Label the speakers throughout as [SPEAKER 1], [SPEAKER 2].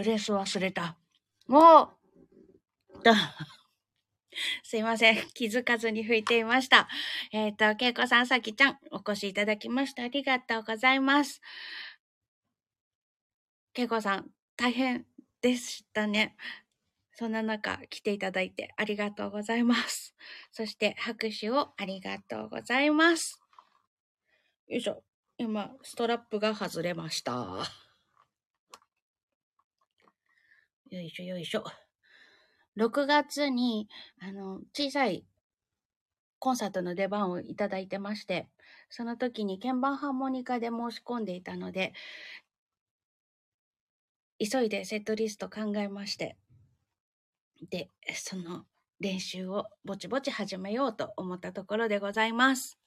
[SPEAKER 1] ブレス忘れた。もう、すいません。気づかずに吹いていました。えっ、ー、と、けいこさん、さきちゃん、お越しいただきましてありがとうございます。けいこさん、大変でしたね。そんな中、来ていただいてありがとうございます。そして、拍手をありがとうございます。よいしょ。今、ストラップが外れました。よいしょよいしょ。6月に、あの、小さいコンサートの出番をいただいてまして、その時に鍵盤ハーモニカで申し込んでいたので、急いでセットリスト考えまして、で、その練習をぼちぼち始めようと思ったところでございます。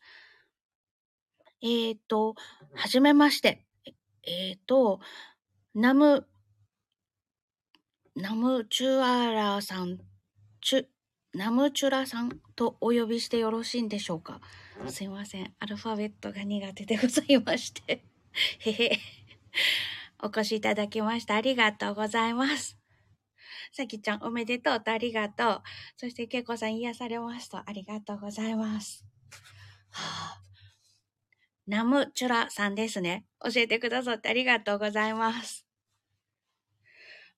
[SPEAKER 1] えっ、ー、と、はじめまして。えっ、ー、と、ナムナムチュアラさん、チュ、ナムチュラさんとお呼びしてよろしいんでしょうか？すいません。アルファベットが苦手でございまして。へへ。お越しいただきました。ありがとうございます。さきちゃんおめでとうとありがとう。そしてけいこさん癒されますとありがとうございます。はあ、ナムチュラさんですね。教えてくださってありがとうございます。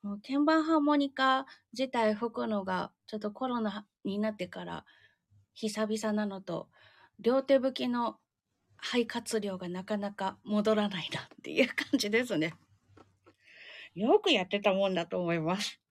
[SPEAKER 1] もう鍵盤ハーモニカ自体吹くのがちょっとコロナになってから久々なのと、両手吹きの肺活量がなかなか戻らないなっていう感じですね。よくやってたもんだと思います。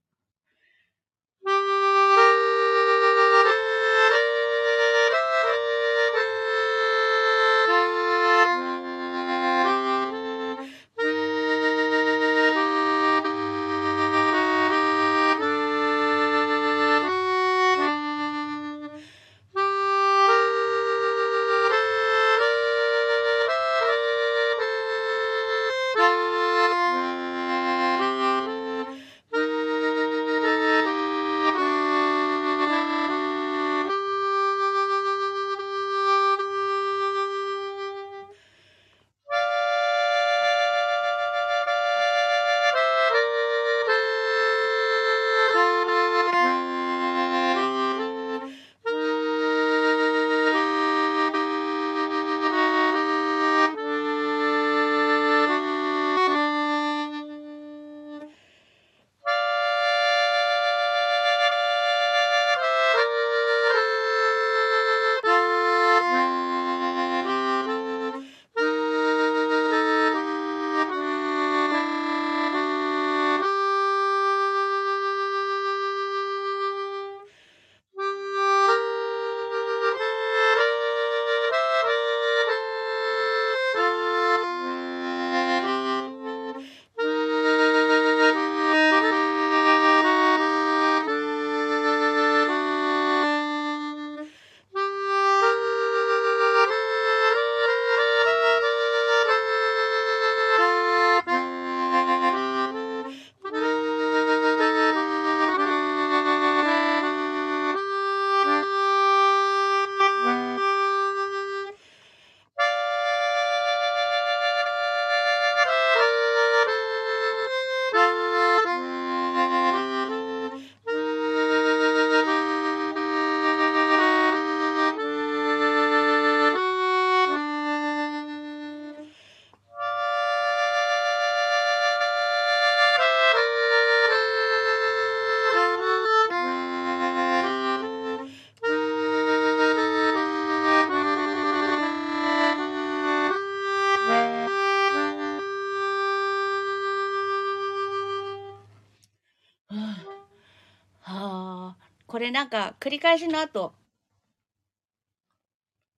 [SPEAKER 1] れなんか繰り返しの後、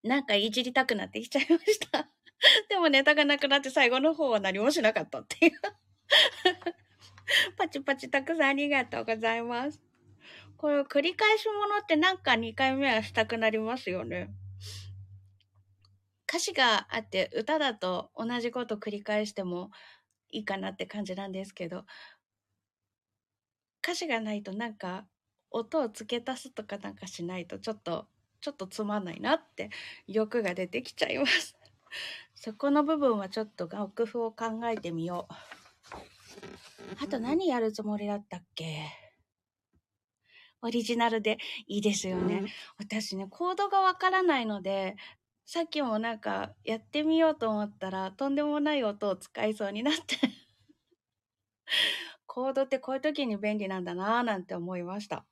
[SPEAKER 1] なんかいじりたくなってきちゃいました。でもネタがなくなって最後の方は何もしなかったっていうパチパチたくさんありがとうございます。これ繰り返しものってなんか2回目はしたくなりますよね。歌詞があって歌だと同じこと繰り返してもいいかなって感じなんですけど、歌詞がないとなんか音を付け足すとかなんかしないとちょっとちょっとつまんないなって欲が出てきちゃいます。そこの部分はちょっと楽譜を考えてみよう。あと何やるつもりだったっけ？オリジナルでいいですよね。私ね、コードがわからないので、さっきもなんかやってみようと思ったらとんでもない音を使いそうになって コードってこういう時に便利なんだなぁなんて思いました。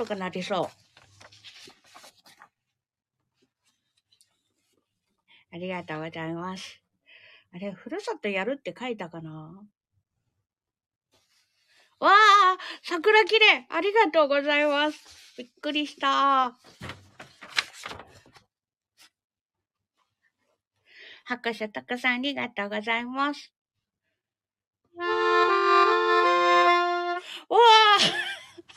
[SPEAKER 1] とかなりそう。ありがとうございます。あれ、ふるさとやるって書いたかな？わあ桜綺麗ありがとうございます。びっくりした。拍手たくさんありがとうございます。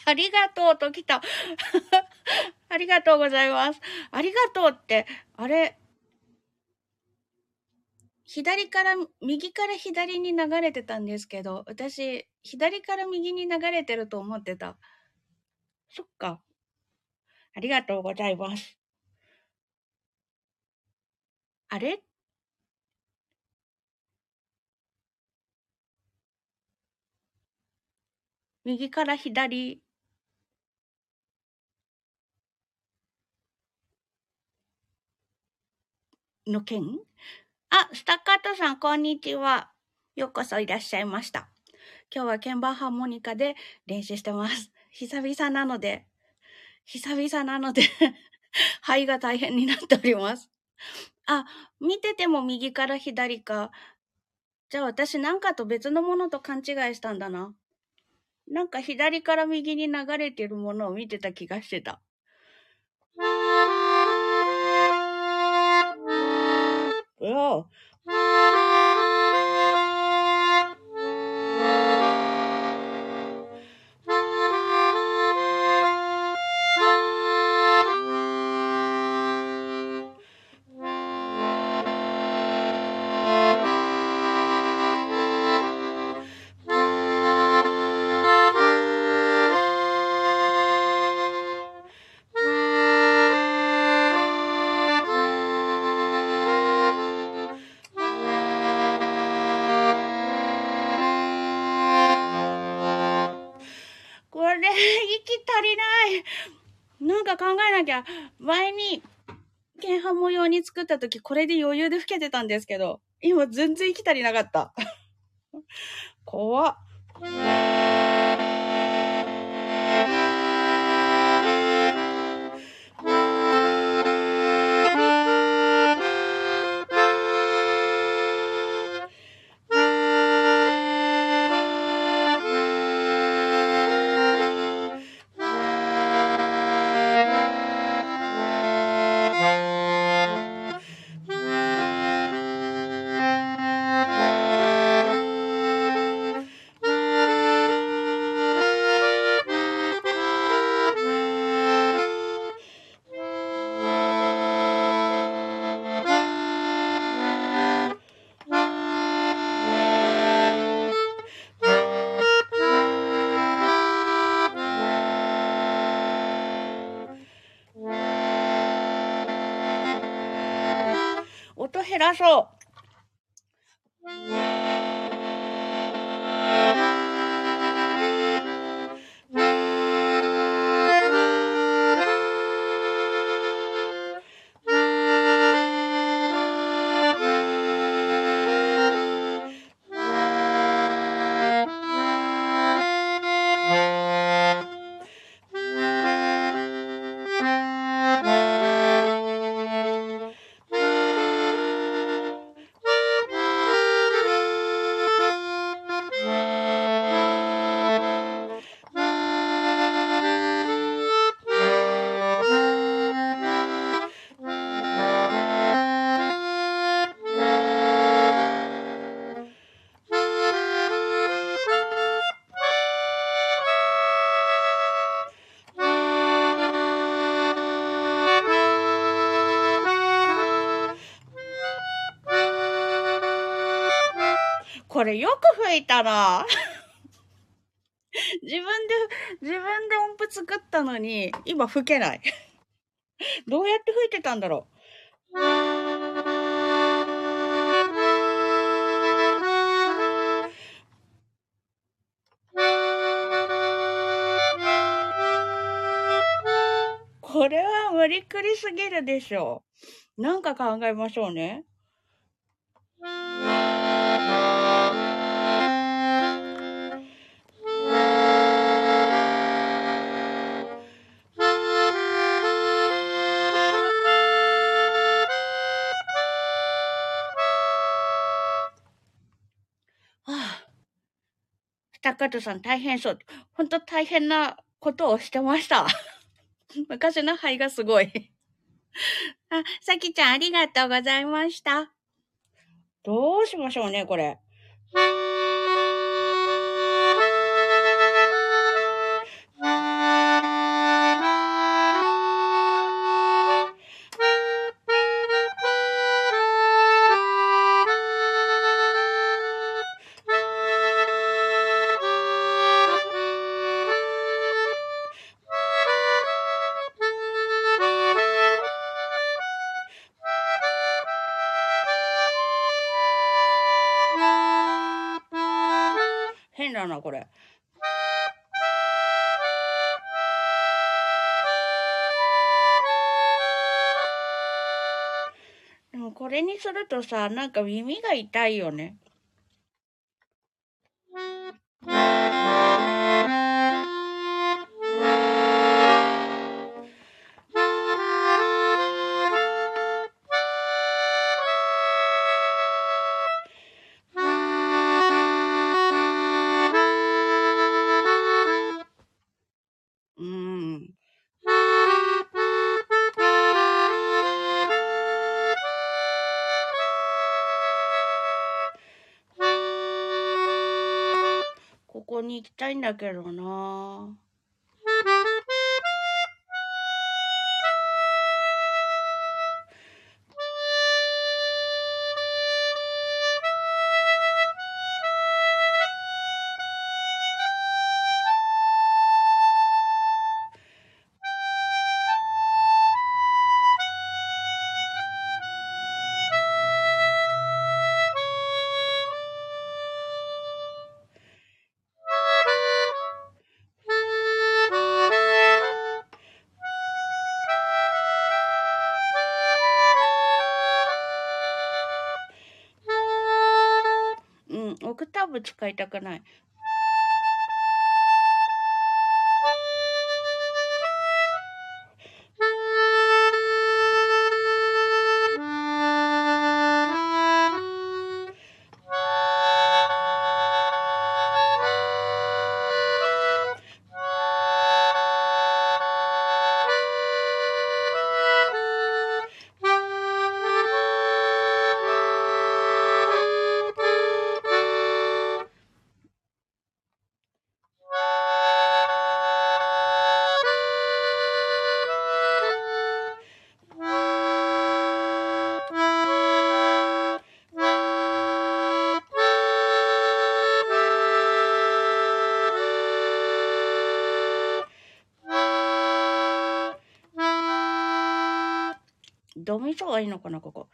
[SPEAKER 1] ありがとうと来た。ありがとうございます。ありがとうって、あれ、左から、右から左に流れてたんですけど、私、左から右に流れてると思ってた。そっか。ありがとうございます。あれ？右から左？の件？あ、スタッカートさん、こんにちは。ようこそいらっしゃいました。今日は鍵盤ハーモニカで練習してます。久々なので、久々なので、肺が大変になっております。あ、見てても右から左か。じゃあ私なんかと別のものと勘違いしたんだな。なんか左から右に流れてるものを見てた気がしてた。うお作った時、これで余裕で吹けてたんですけど、今全然息足りなかった。怖っ。音れよく吹いたな。自分で、自分で音符作ったのに、今吹けない。どうやって吹いてたんだろう。これは無理くりすぎるでしょう。なんか考えましょうね。加藤さん大変そう。本当大変なことをしてました。昔の肺がすごい。あ、さきちゃんありがとうございました。どうしましょうね、これ。れにするとさ、なんか耳が痛いよね。たいんだけどな。部使いたくない。ドミソがいいのかな、ここ。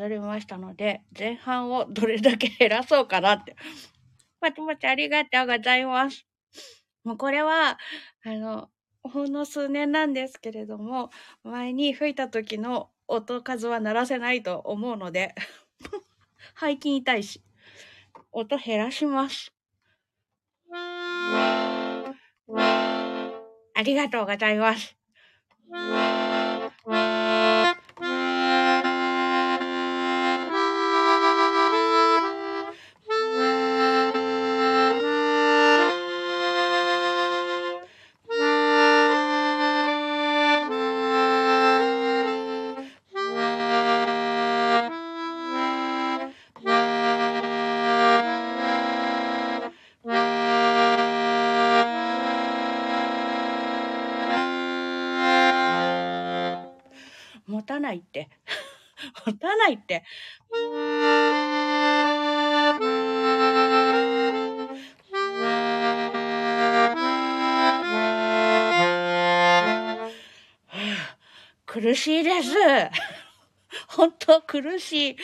[SPEAKER 1] 削りましたので、前半をどれだけ減らそうかなって。パチパチありがとうございます。もうこれは、あの、ほんの数年なんですけれども、前に吹いた時の音数は鳴らせないと思うので、背筋痛いし、音減らします。ありがとうございます。ないって。持たないって。苦しいです。本当苦しい。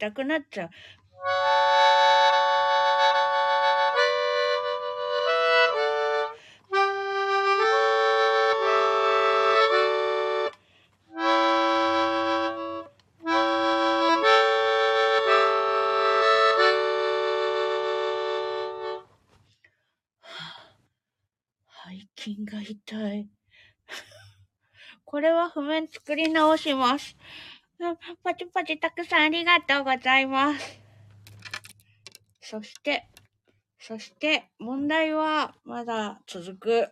[SPEAKER 1] たくなっちゃう。背筋が痛い。これは譜面作り直します。パチパチたくさんありがとうございます。そして、そして、問題はまだ続く。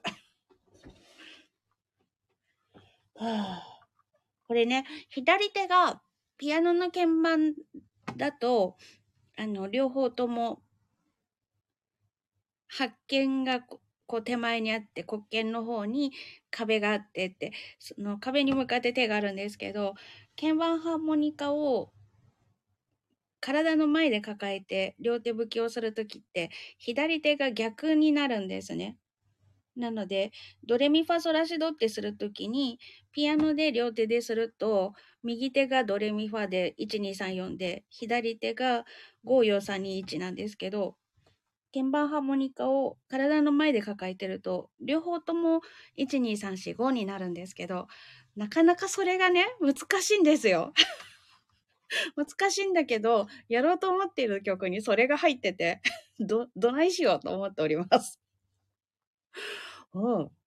[SPEAKER 1] はあ、これね、左手がピアノの鍵盤だと、あの、両方とも発見がこう手前にあって、黒鍵の方に壁があってって、その壁に向かって手があるんですけど、鍵盤ハーモニカを体の前で抱えて両手吹きをするときって左手が逆になるんですね。なので、ドレミファソラシドってするときに、ピアノで両手ですると、右手がドレミファで1234で、左手が54321なんですけど、鍵盤ハーモニカを体の前で抱えてると、両方とも12345になるんですけど、なかなかそれがね、難しいんですよ。難しいんだけど、やろうと思っている曲にそれが入ってて、ど、どないしようと思っております。うん。こう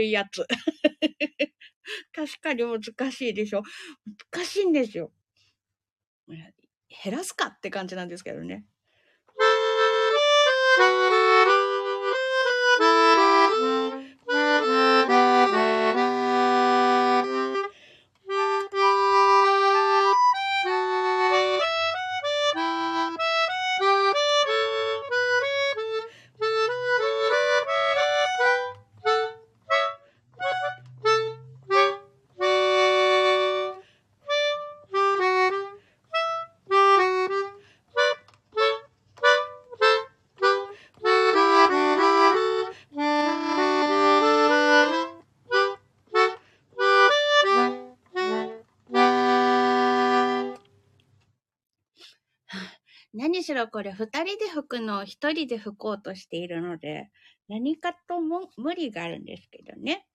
[SPEAKER 1] いうやつ。確かに難しいでしょ。難しいんですよ。減らすかって感じなんですけどね。ろこれ二人で拭くのを一人で拭こうとしているので、何かとも無理があるんですけどね。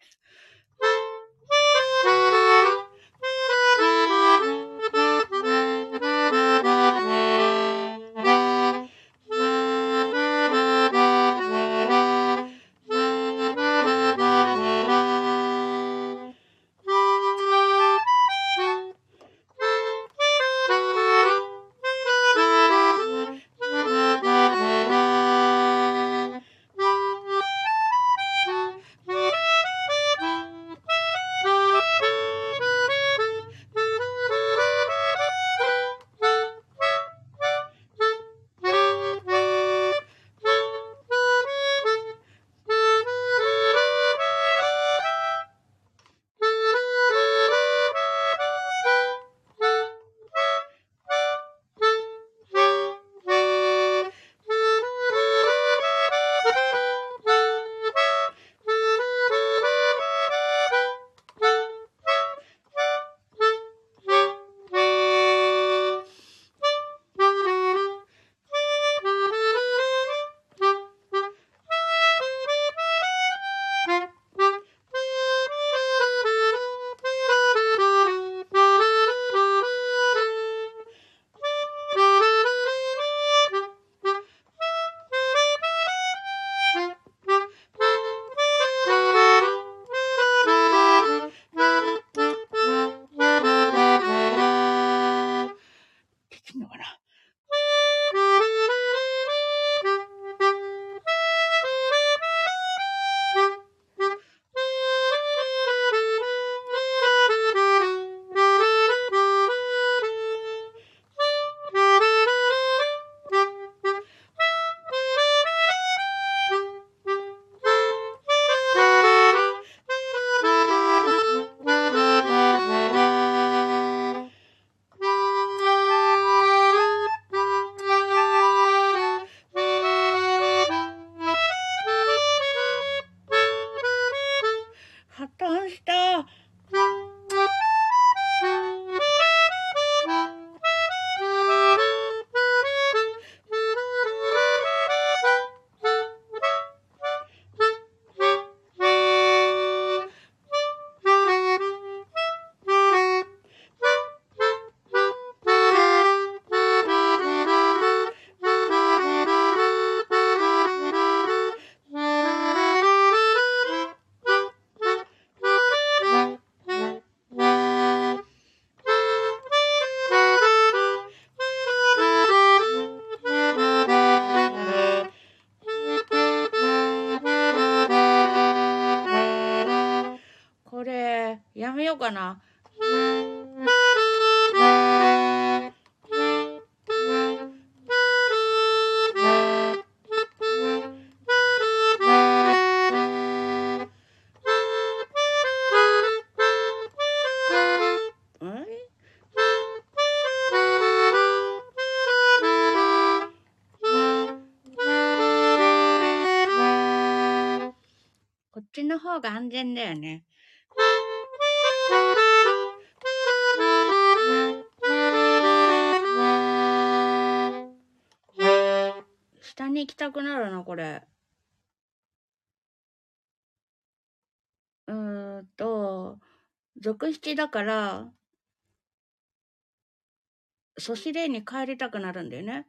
[SPEAKER 1] うかな。こっちの方が安全だよね。下に行きたくなるな、これ。うーんと、続七だから、ソシレに帰りたくなるんだよね。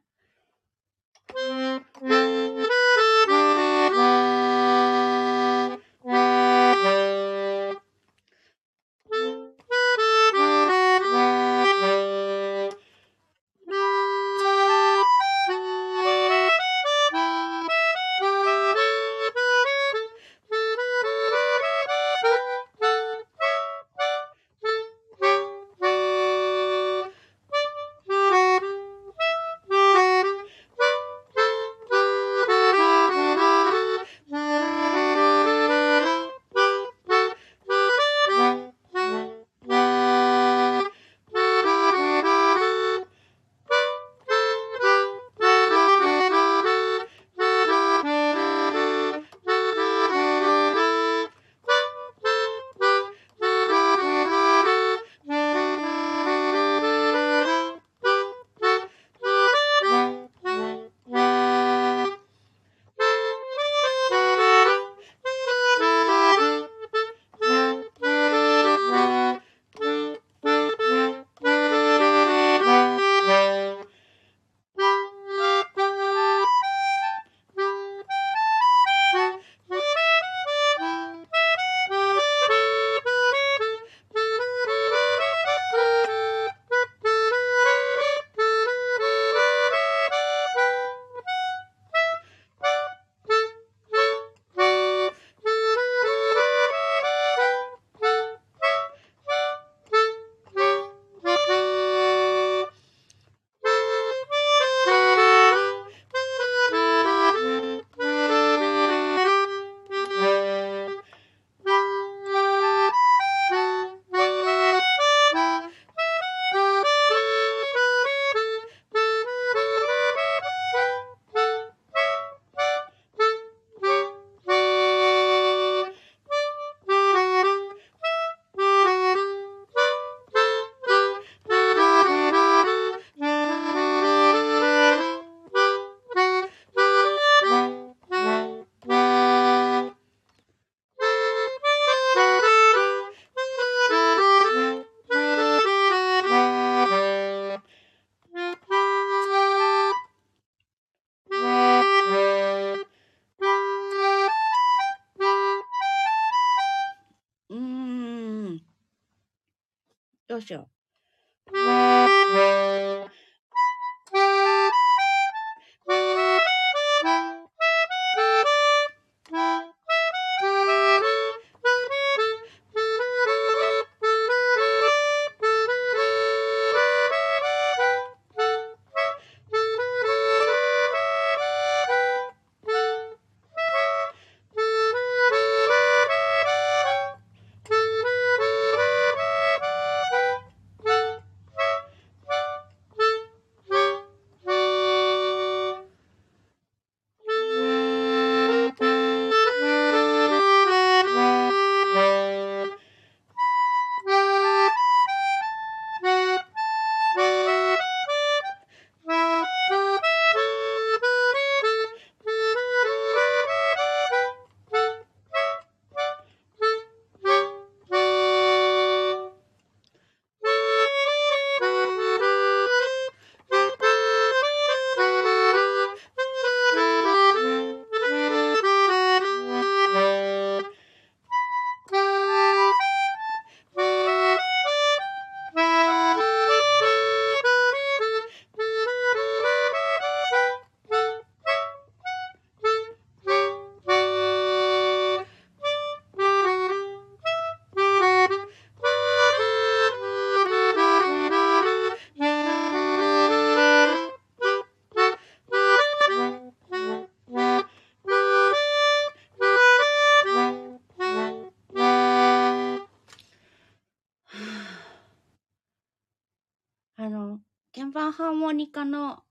[SPEAKER 1] の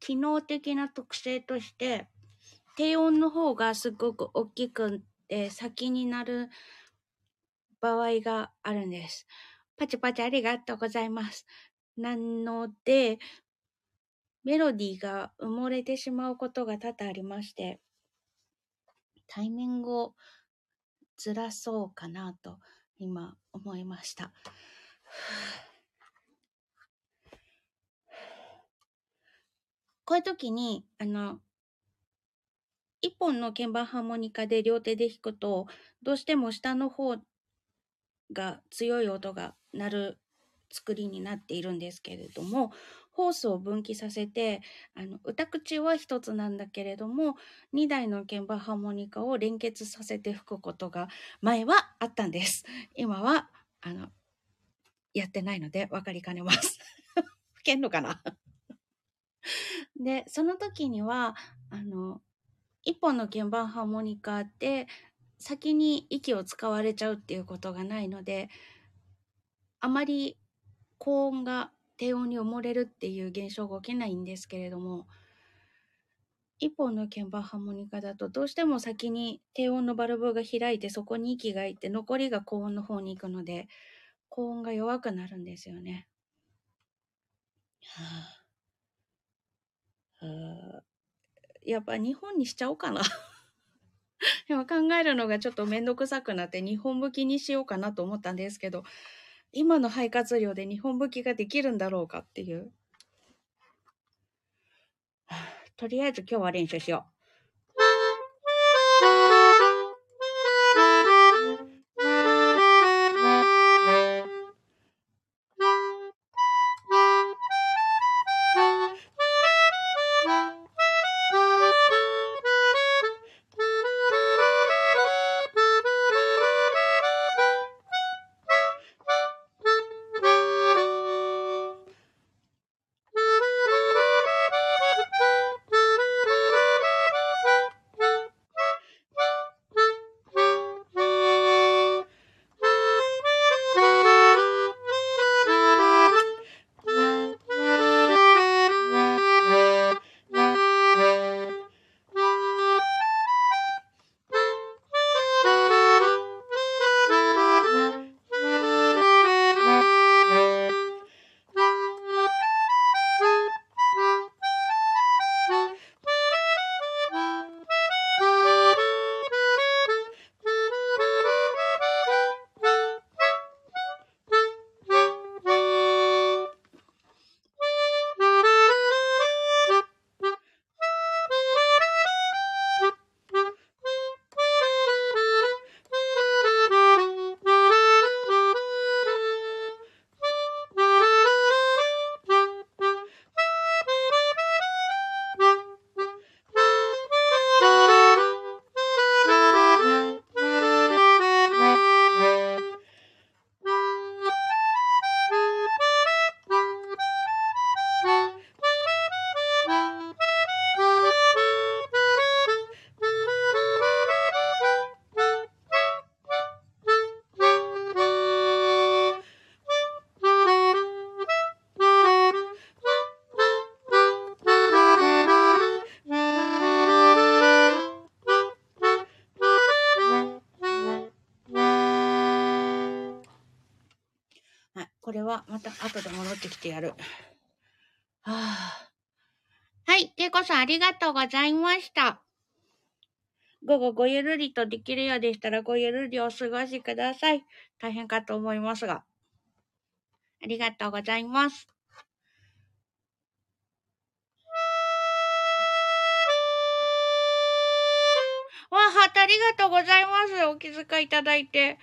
[SPEAKER 1] 機能的な特性として、低音の方がすごく大きくて先になる場合があるんです。パチパチありがとうございます。なので、メロディーが埋もれてしまうことが多々ありまして、タイミングをずらそうかなと今思いました。こういう時に、あの、一本の鍵盤ハーモニカで両手で弾くと、どうしても下の方が強い音が鳴る作りになっているんですけれども、ホースを分岐させて、あの、歌口は一つなんだけれども、2台の鍵盤ハーモニカを連結させて吹くことが前はあったんです。今は、あの、やってないので分かりかねます。吹けんのかな？で、その時には、あの、一本の鍵盤ハーモニカって先に息を使われちゃうっていうことがないので、あまり高音が低音に埋もれるっていう現象が起きないんですけれども、一本の鍵盤ハーモニカだとどうしても先に低音のバルブが開いてそこに息がいって残りが高音の方に行くので高音が弱くなるんですよね。はあ、やっぱ日本にしちゃおうかな 今考えるのがちょっと面倒くさくなって日本向きにしようかなと思ったんですけど今の肺活量で日本武器ができるんだろうかっていう。とりあえず今日は練習しよう。やる。はあ、はい。ていこさん、ありがとうございました。午後ごゆるりとできるようでしたら、ごゆるりお過ごしください。大変かと思いますが。ありがとうございます。わあ、ハートありがとうございます。お気遣いいただいて。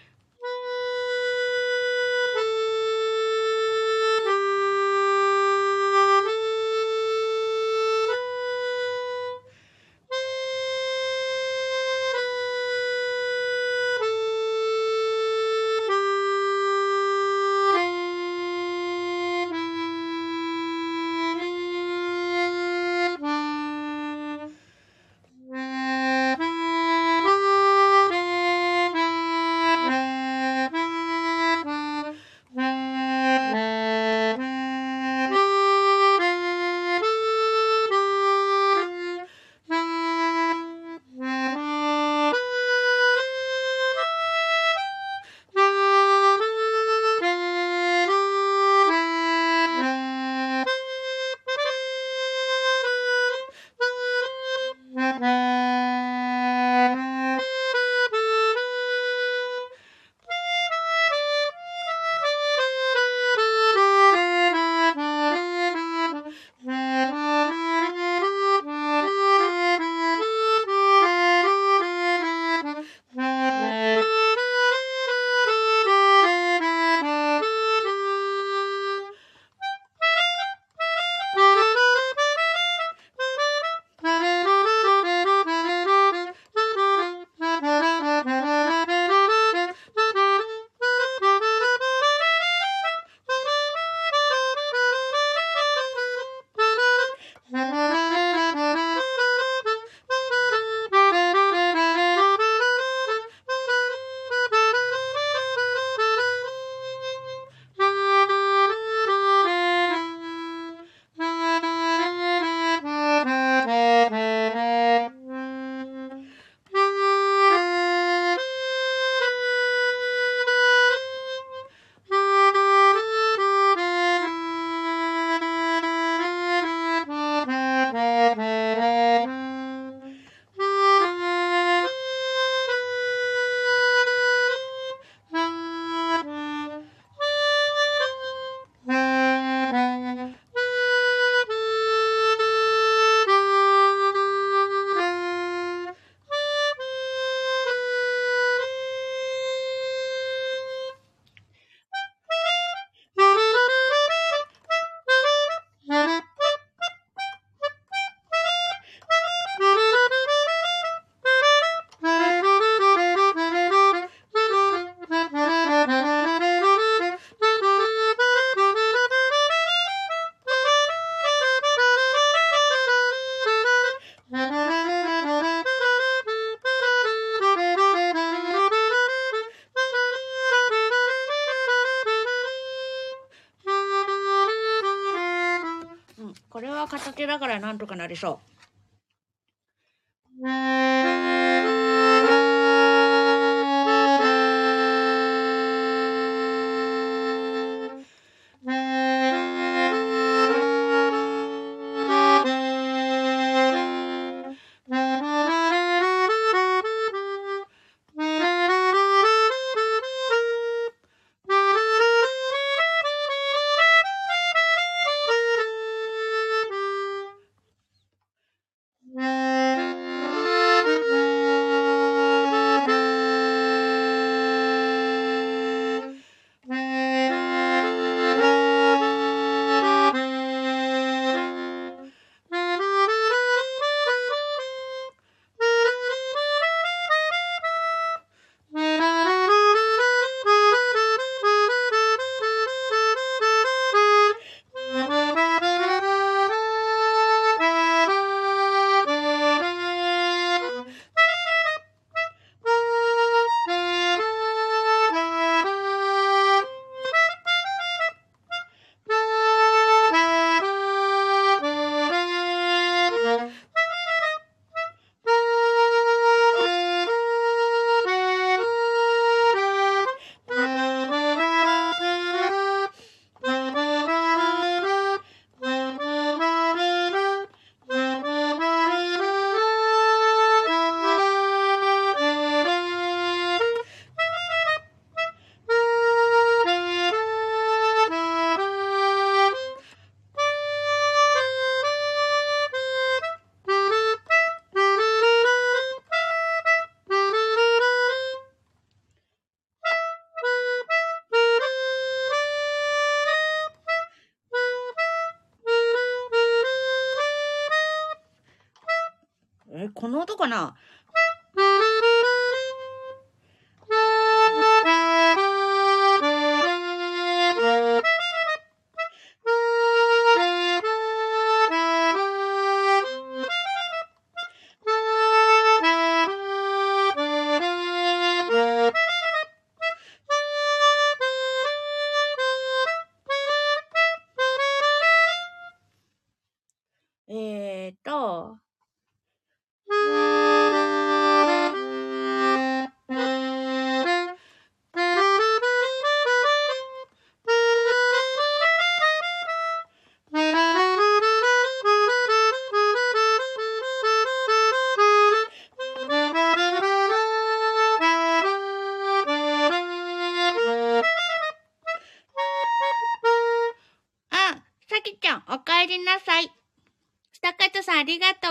[SPEAKER 1] だからなんとかなりそう。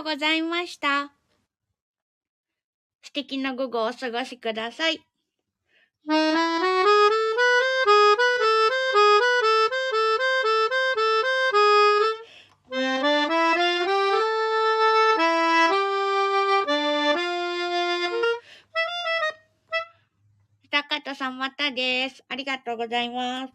[SPEAKER 1] とうございました。素敵な午後をお過ごしください。スタカトさん、またです。ありがとうございます。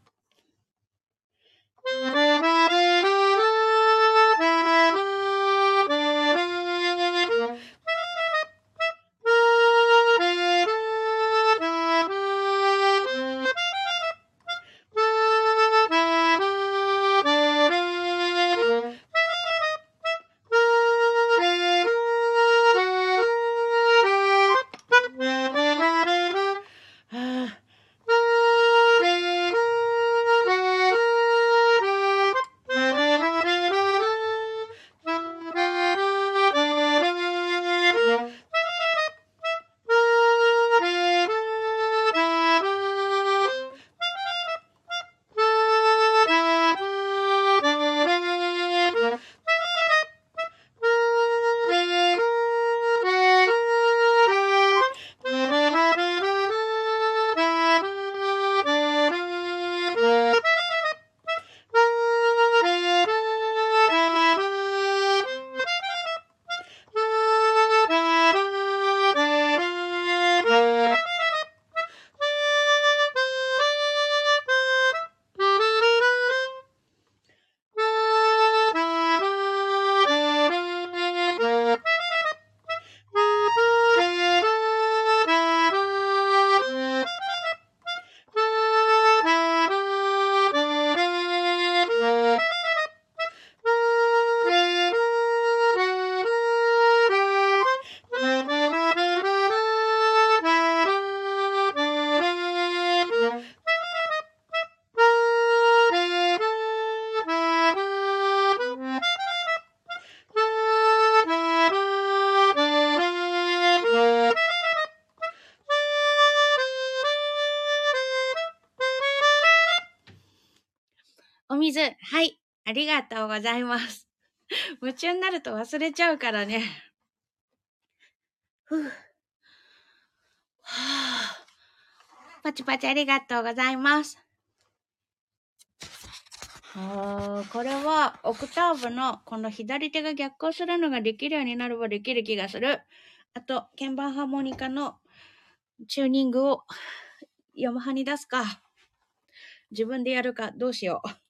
[SPEAKER 1] りがとうございます。夢中になると忘れちゃうからね。ふぅ。はあ。パチパチありがとうございます。はあ、これはオクターブのこの左手が逆行するのができるようになればできる気がする。あと、鍵盤ハーモニカのチューニングを ヤマハに出すか。自分でやるか、どうしよう。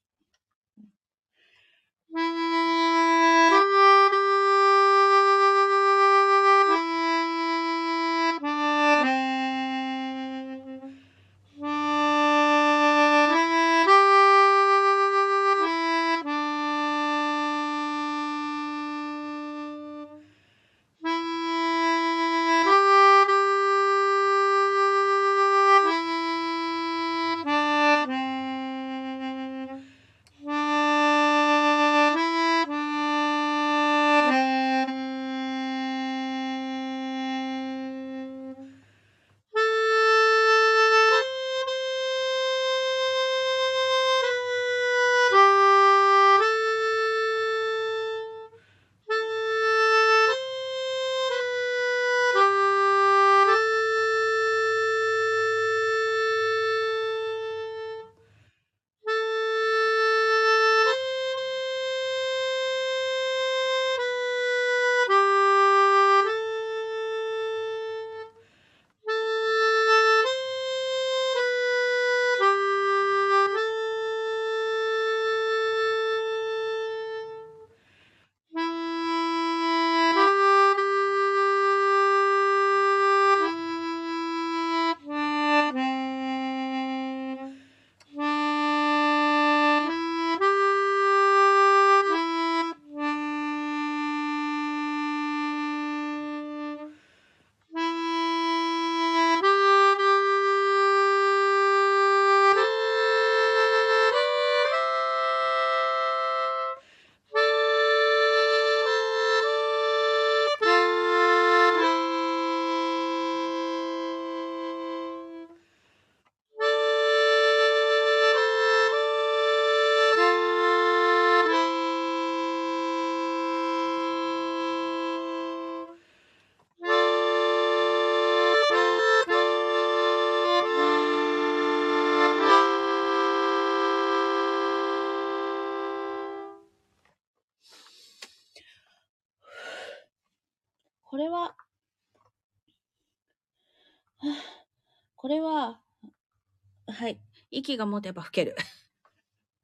[SPEAKER 1] 息が持てば吹ける。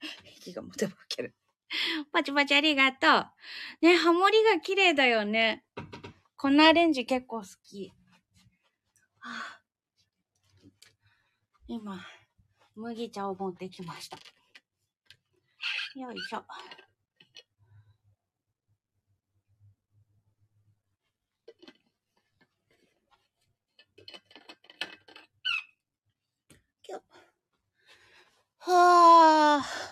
[SPEAKER 1] 息が持てば吹ける。パチパチありがとう。ね、ハモリが綺麗だよね。このアレンジ結構好き。はあ、今、麦茶を持ってきました。よいしょ。はあ。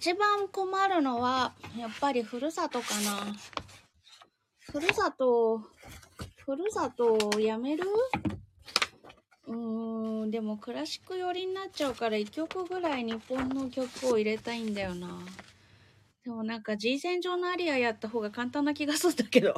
[SPEAKER 1] 一番困るのは、やっぱりふるさとかな。ふるさと、ふるさとをやめる？うーん、でもクラシック寄りになっちゃうから1曲ぐらい日本の曲を入れたいんだよな。でもなんか G 線上のアリアやった方が簡単な気がするんだけど。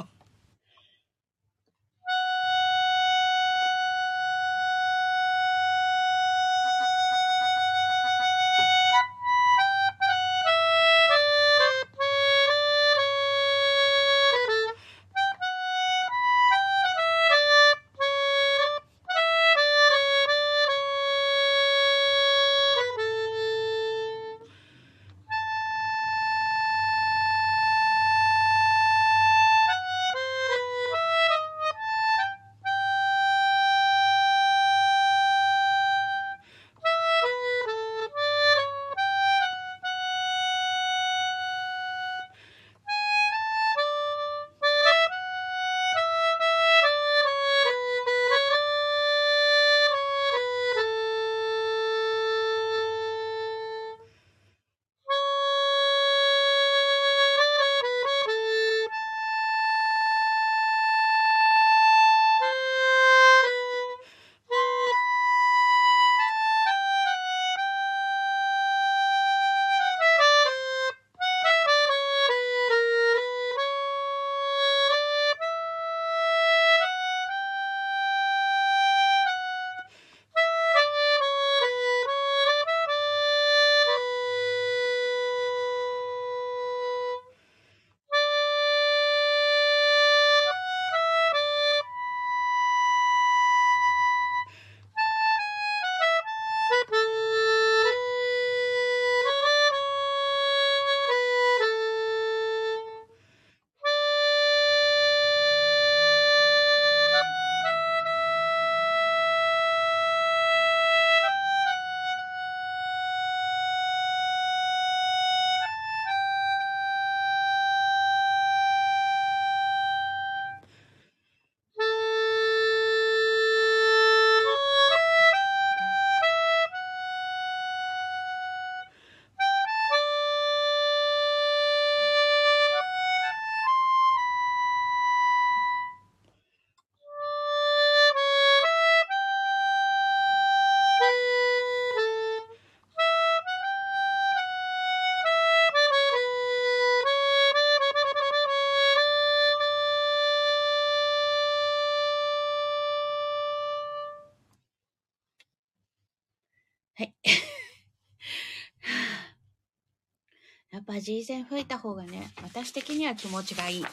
[SPEAKER 1] っぱ G 線吹いた方がね、私的には気持ちがいい。ふ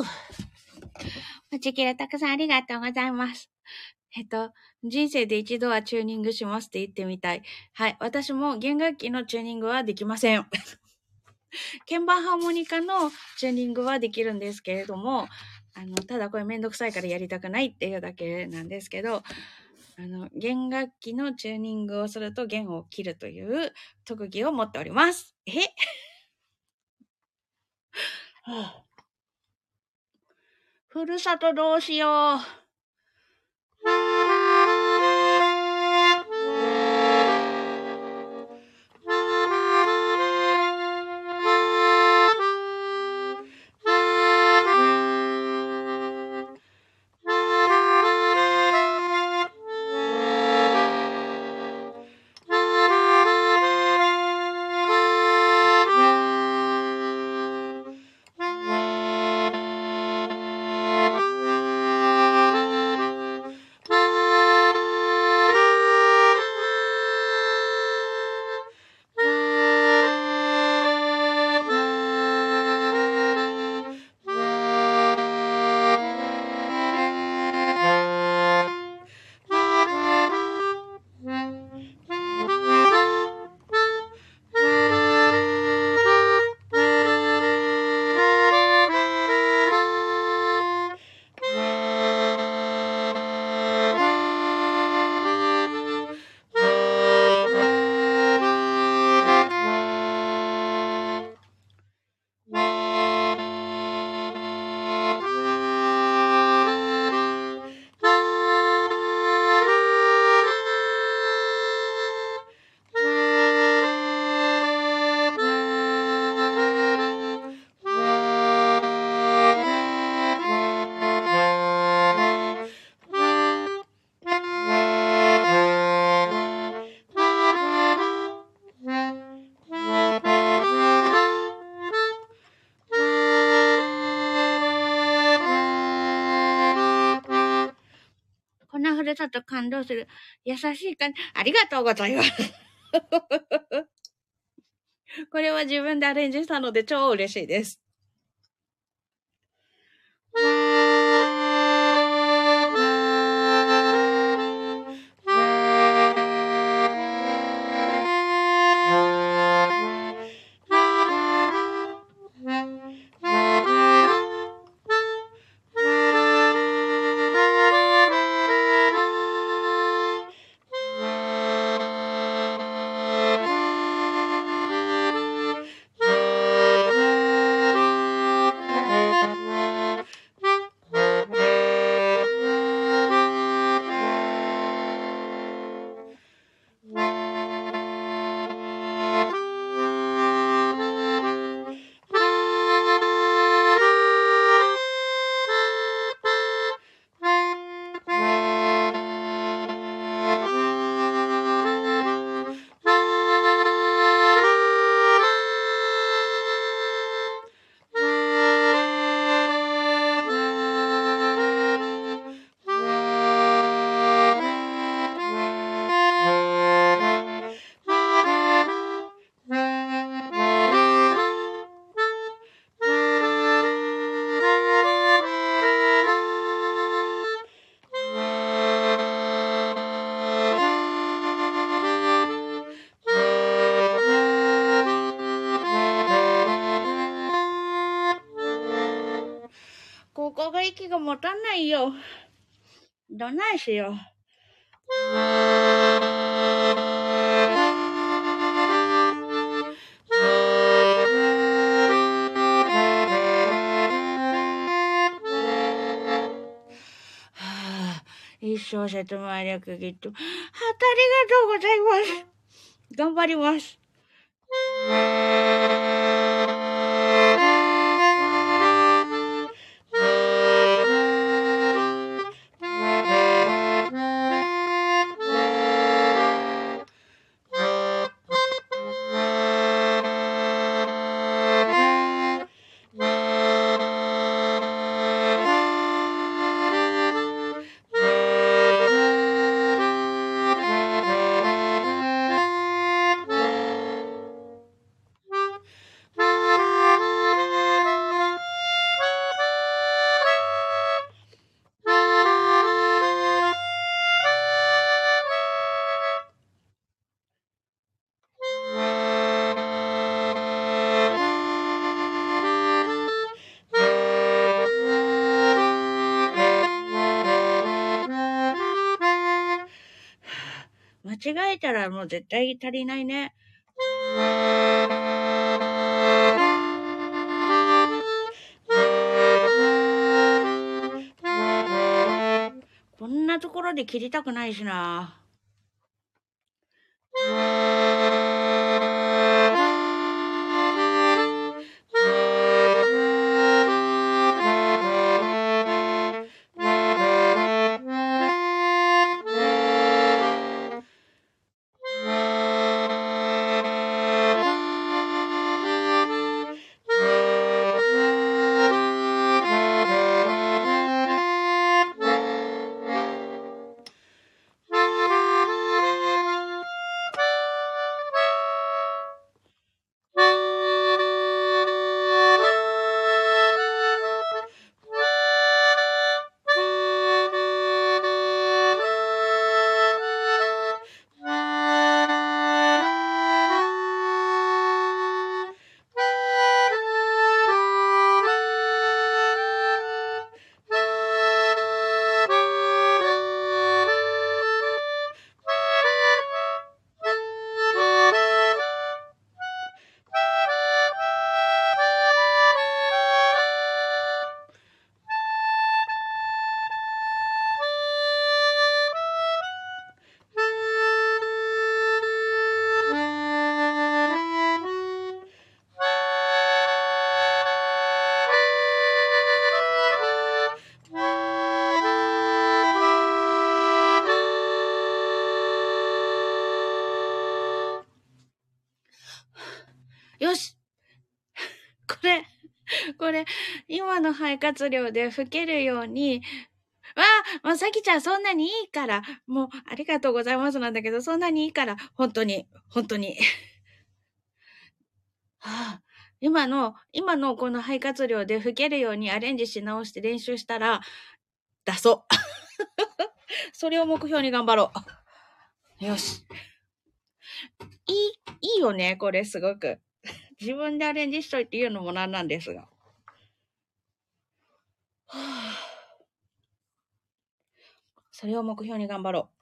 [SPEAKER 1] ぅ。まちきれたくさんありがとうございます。えっと、人生で一度はチューニングしますって言ってみたい。はい。私も弦楽器のチューニングはできません。鍵盤ハーモニカのチューニングはできるんですけれども、あの、ただこれめんどくさいからやりたくないっていうだけなんですけど、あの、弦楽器のチューニングをすると弦を切るという特技を持っております。え？ふるさとどうしよう。感動する優しい感じ。ありがとうございます。これは自分でアレンジしたので超嬉しいです。どないしよ。一生説明略ギット。ありがとうございます。頑張ります。らもう絶対足りないね。こんなところで切りたくないしな。活量で吹けるように、わあ、まさきちゃんそんなにいいから、もうありがとうございますなんだけど、そんなにいいから、本当に、本当に。はあ、今の、今のこの肺活量で吹けるようにアレンジし直して練習したら、出そう。それを目標に頑張ろう。よし。いい、いいよね、これすごく。自分でアレンジしといて言うのもなんなんですが。はあ、それを目標に頑張ろう。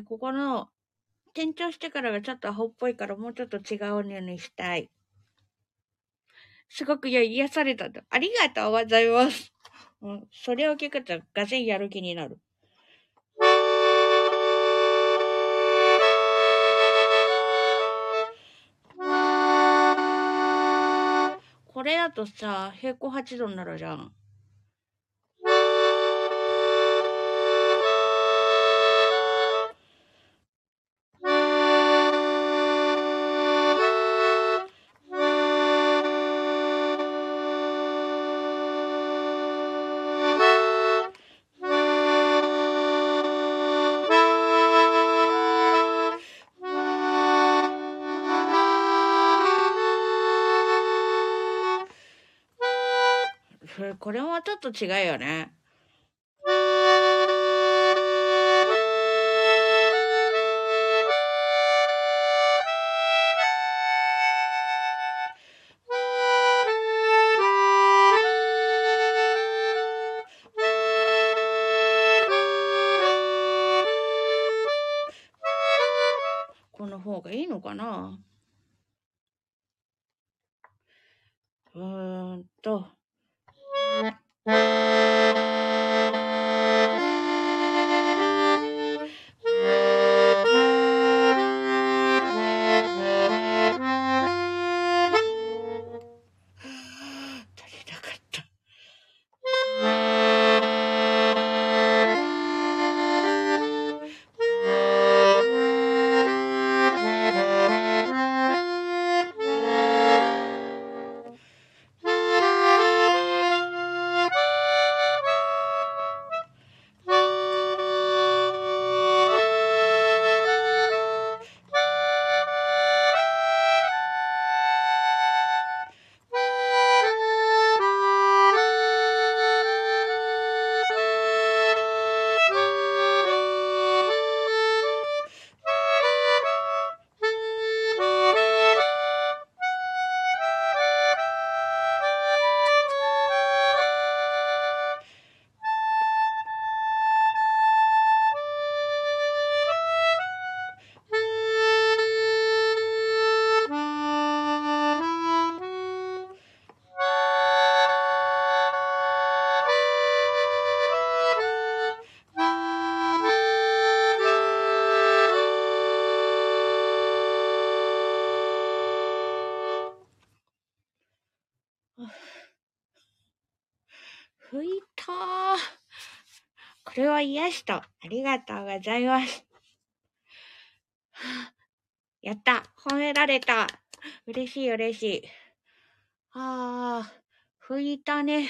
[SPEAKER 1] て、ここの、転調してからがちょっとアホっぽいからもうちょっと違うのにしたい。すごく癒されたと。ありがとうございます。うん、それを聞くと、がぜんやる気になる。ここれだとさ、平行8度になるじゃん。ちょっと違うよね。癒しと。ありがとうございます。やった。褒められた。嬉しい嬉しい。ああ、拭いたね。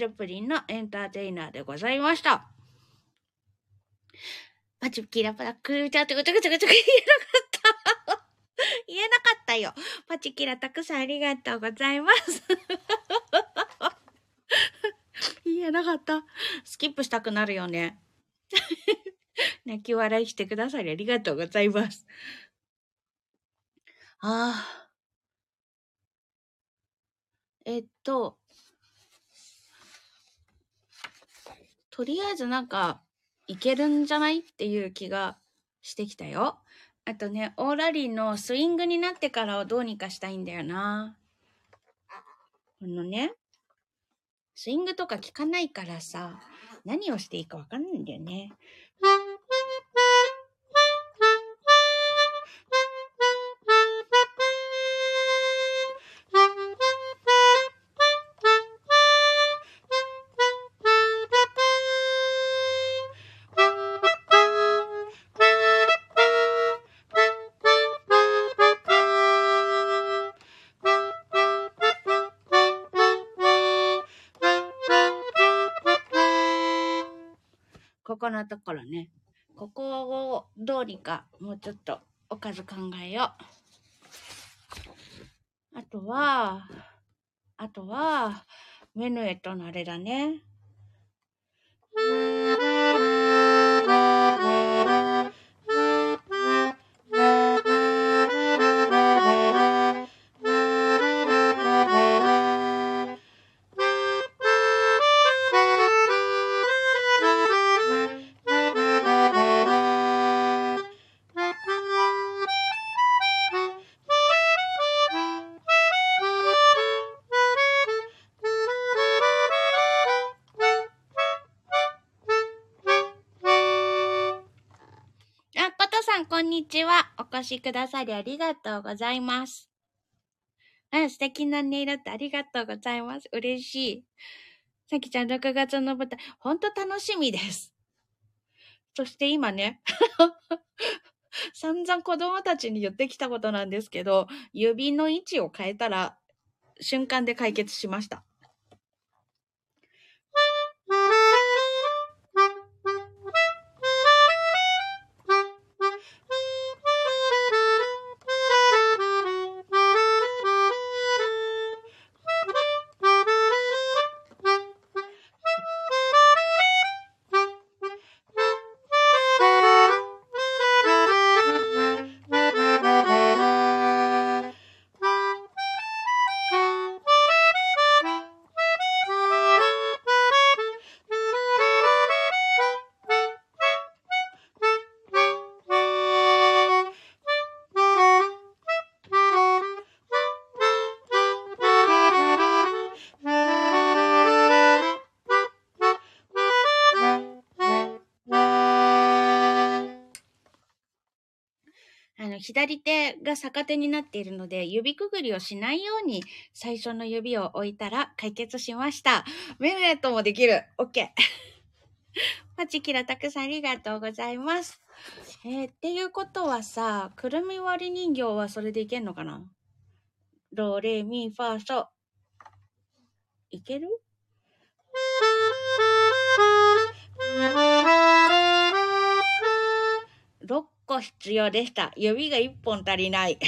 [SPEAKER 1] ジョプリンのエンターテイナーでございました。パチキラパラクーチャーってぐちゃぐちゃぐちゃ言えなかった。言えなかったよ。パチキラたくさんありがとうございます。言えなかった。スキップしたくなるよね。泣き笑いしてくださりありがとうございます。ああ。えっと、とりあえずなんか、いけるんじゃないっていう気がしてきたよ。あとね、オーラリーのスイングになってからをどうにかしたいんだよな。このね、スイングとか聞かないからさ、何をしていいかわかんないんだよね。ここのところね。ここをどうにかもうちょっとおかず考えよう。あとは、あとは、メヌエットのあれだね。越しくださりありがとうございます。うん、素敵な音色ってありがとうございます。嬉しい。さきちゃん、6月の舞台、ほんと楽しみです。そして今ね、散々子供たちに言ってきたことなんですけど、指の位置を変えたら、瞬間で解決しました。逆手になっているので、指くぐりをしないように最初の指を置いたら解決しました。メルネットもできる。OK。パチキラたくさんありがとうございます。えー、っていうことはさ、くるみ割り人形はそれでいけんのかな？ドレミファーソ。いける？個必要でした。指が1本足りない。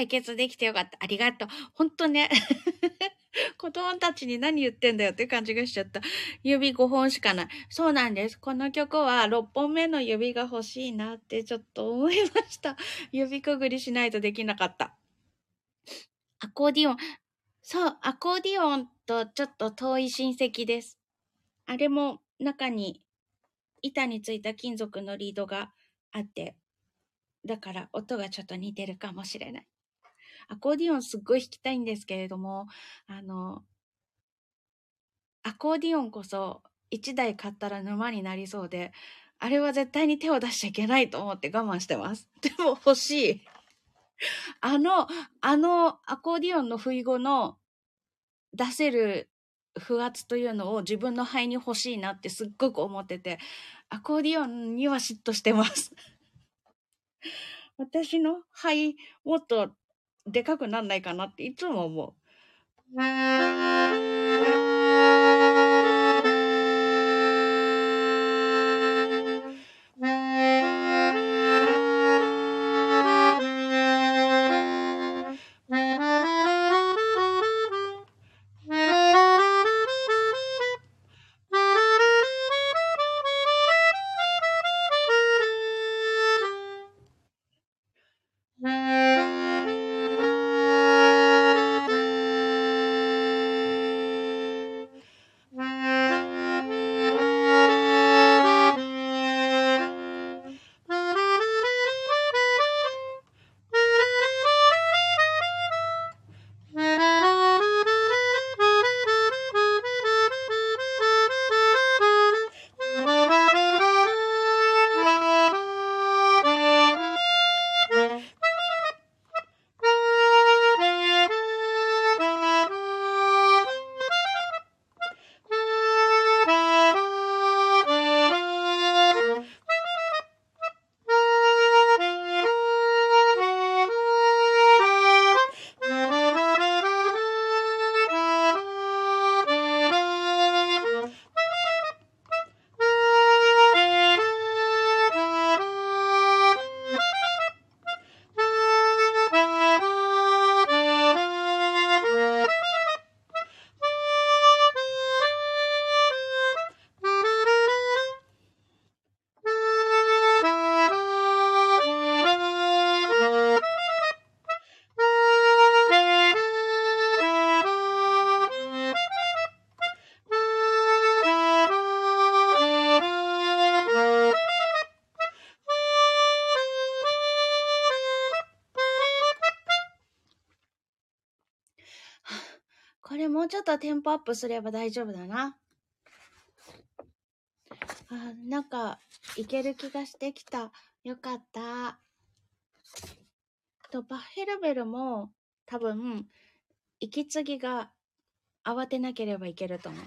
[SPEAKER 1] 解決できてよかった。ありがとう。ほんとね。子供たちに何言ってんだよって感じがしちゃった。指5本しかない。そうなんです。この曲は6本目の指が欲しいなってちょっと思いました。指くぐりしないとできなかった。アコーディオン。そう、アコーディオンとちょっと遠い親戚です。あれも中に板についた金属のリードがあって、だから音がちょっと似てるかもしれない。アコーディオンすっごい弾きたいんですけれども、あの、アコーディオンこそ1台買ったら沼になりそうで、あれは絶対に手を出しちゃいけないと思って我慢してます。でも欲しい。あの、あのアコーディオンの不意後の出せる不圧というのを自分の肺に欲しいなってすっごく思ってて、アコーディオンには嫉妬してます。私の肺もっとでかくなんないかなっていつも思う。テンポアップすれば大丈夫だな。あ、なんか、いける気がしてきた。よかった。と、バッヘルベルも多分、息継ぎが慌てなければいけると思う。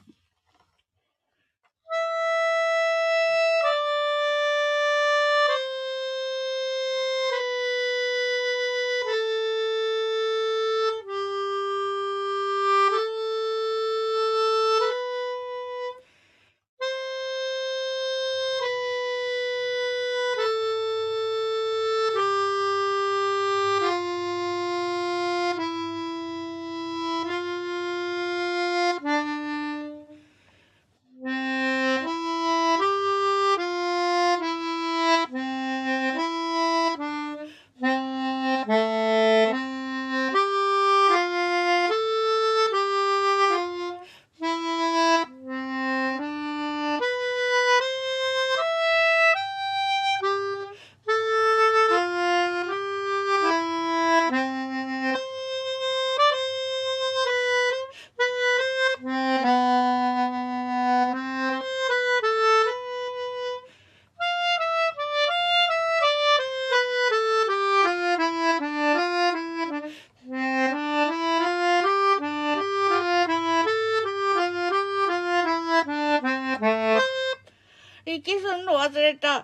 [SPEAKER 1] 忘れた。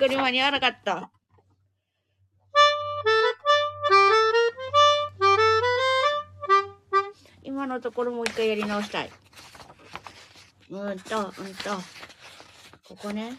[SPEAKER 1] くり間に合わなかった。今のところもう一回やり直したい。うんと、うんと。ここね。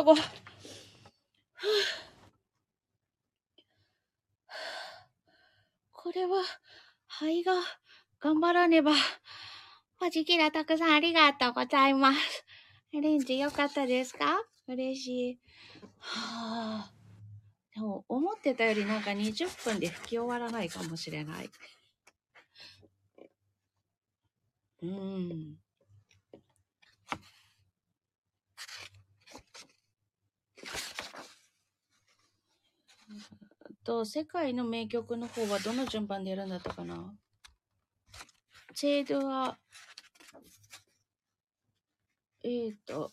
[SPEAKER 1] とこ。これは、肺が頑張らねば。おじきらたくさんありがとうございます。レンジ良かったですか？嬉しい。はあ。でも、思ってたよりなんか20分で吹き終わらないかもしれない。うん。と、世界の名曲の方はどの順番でやるんだったかな？チェードは、えっ、ー、と、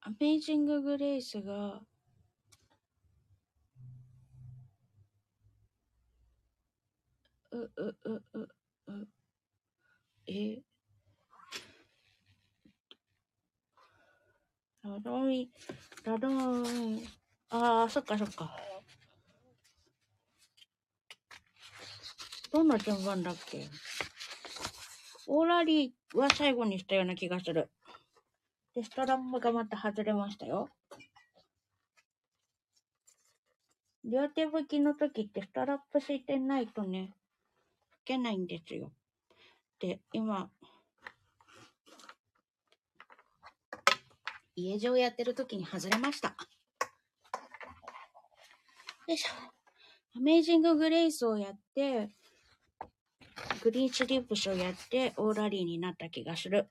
[SPEAKER 1] アメイジング・グレイスが、う、う、う、う、う、え？ー、ラドン、ラロン、ああ、そっかそっか。どんな順番だっけ？オーラリーは最後にしたような気がする。で、ストラップがまた外れましたよ。両手拭きの時ってストラップしてないとね、拭けないんですよ。で、今、家上やってる時に外れました。よいしょ。アメイジンググレイスをやって、グリーンスリープスをやって、オーラリーになった気がする。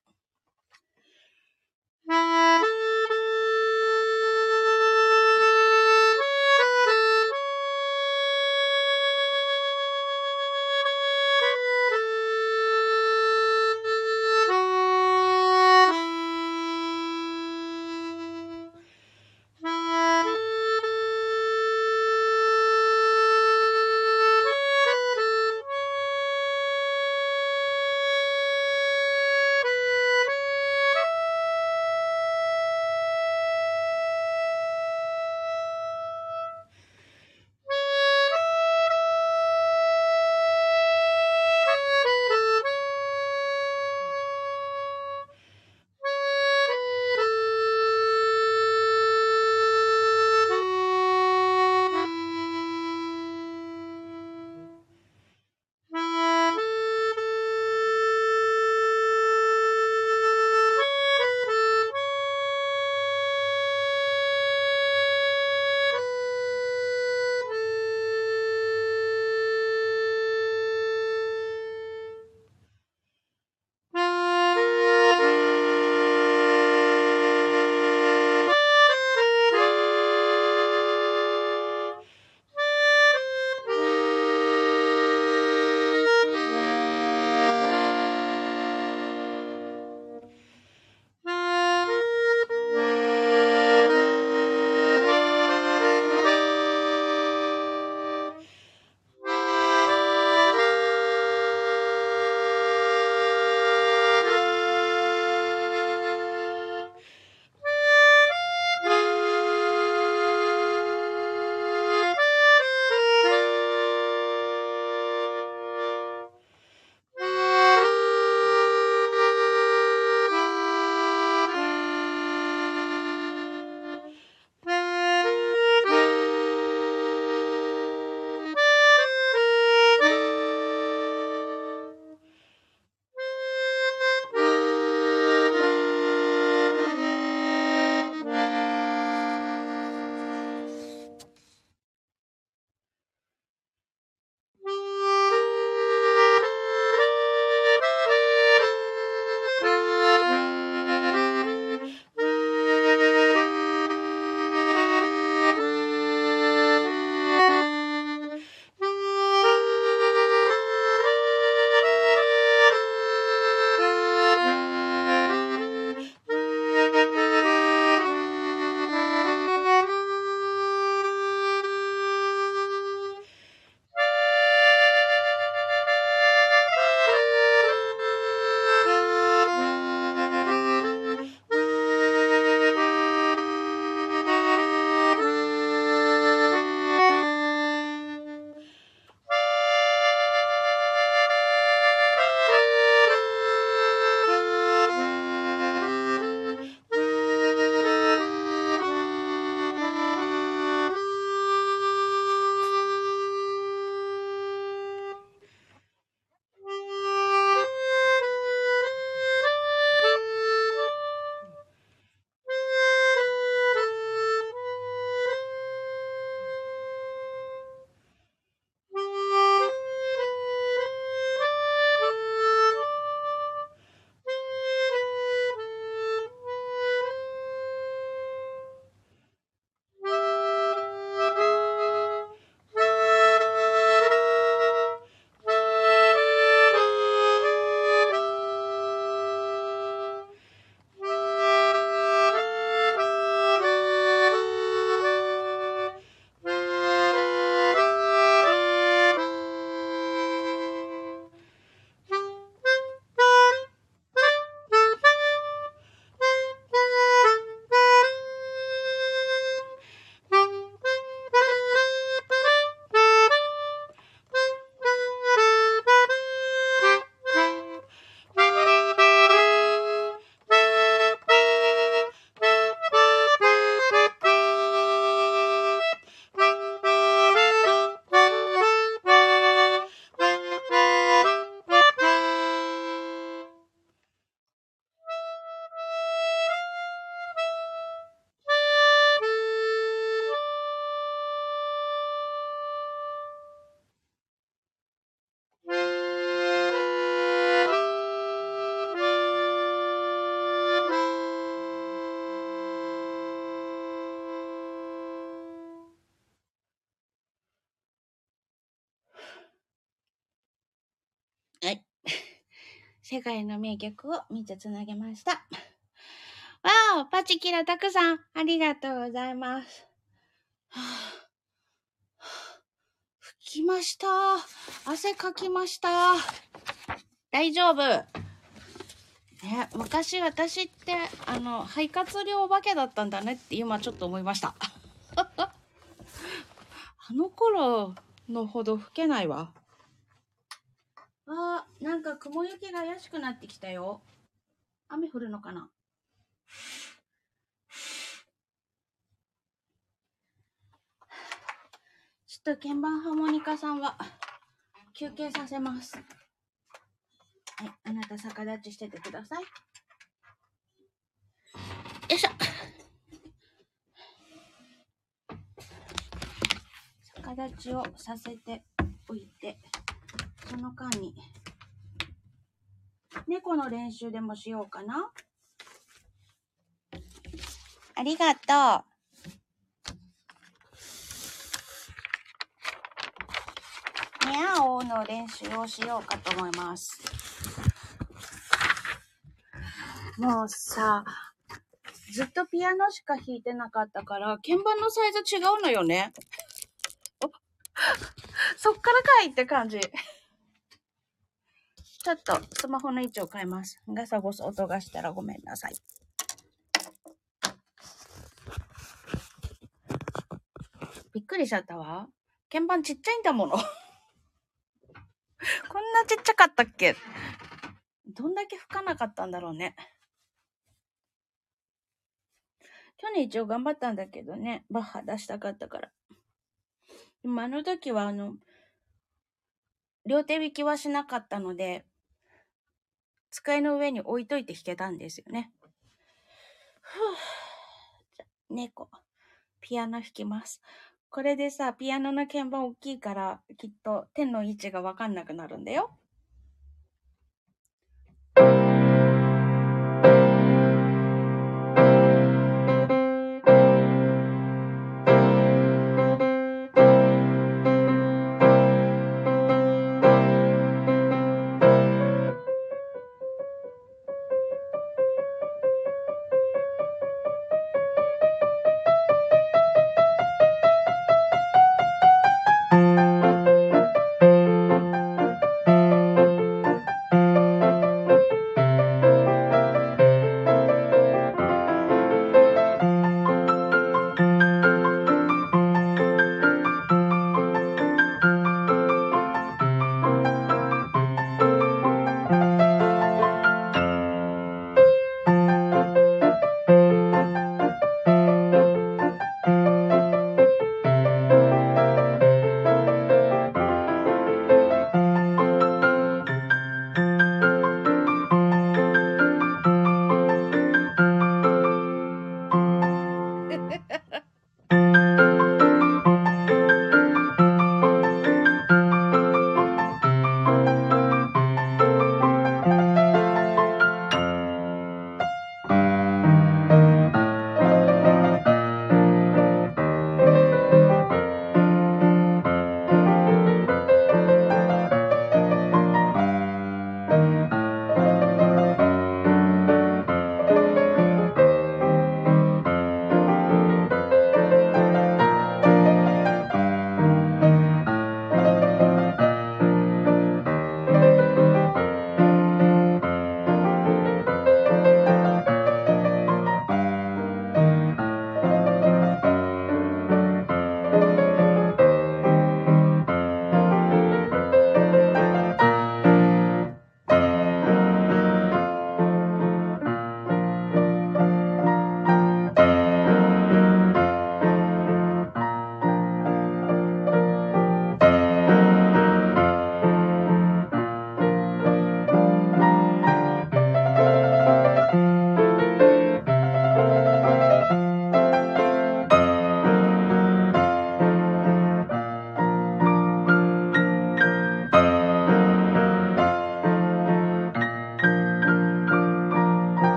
[SPEAKER 1] 世界の名曲を3つつなげました。わーパチキラたくさん、ありがとうございます。はあ、吹きました。汗かきました。大丈夫。ね、昔私って、あの、肺活量お化けだったんだねって今ちょっと思いました。あの頃のほど吹けないわ。雲行きが怪しくなってきたよ。雨降るのかな？ちょっと鍵盤ハーモニカさんは休憩させます。はい、あなた逆立ちしててください。よいしょ。逆立ちをさせておいて。その間に、猫の練習でもしようかな。ありがとう。にゃおの練習をしようかと思います。もうさ、ずっとピアノしか弾いてなかったから、鍵盤のサイズ違うのよね。そっからかいって感じ。ちょっとスマホの位置を変えます。ガサゴソ音がしたらごめんなさい。びっくりしちゃったわ。鍵盤ちっちゃいんだもの。こんなちっちゃかったっけ？どんだけ吹かなかったんだろうね。去年一応頑張ったんだけどね。バッハ出したかったから。でもあの時はあの、両手引きはしなかったので、机の上に置いといて弾けたんですよね。ふぅ。じゃ、猫。ピアノ弾きます。これでさ、ピアノの鍵盤大きいから、きっと手の位置がわかんなくなるんだよ。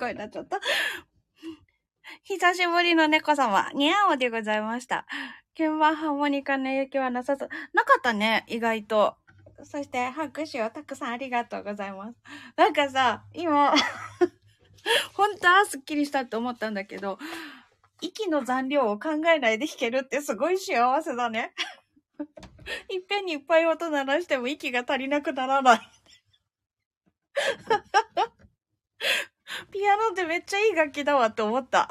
[SPEAKER 1] 声になっちゃった。久しぶりの猫様、にゃおでございました。鍵盤ハーモニカの影響はなさそう。なかったね、意外と。そして、拍手をたくさんありがとうございます。なんかさ、今、本当はすっきりしたって思ったんだけど、息の残量を考えないで弾けるってすごい幸せだね。いっぺんにいっぱい音鳴らしても息が足りなくならない。ピアノってめっちゃいい楽器だわって思った。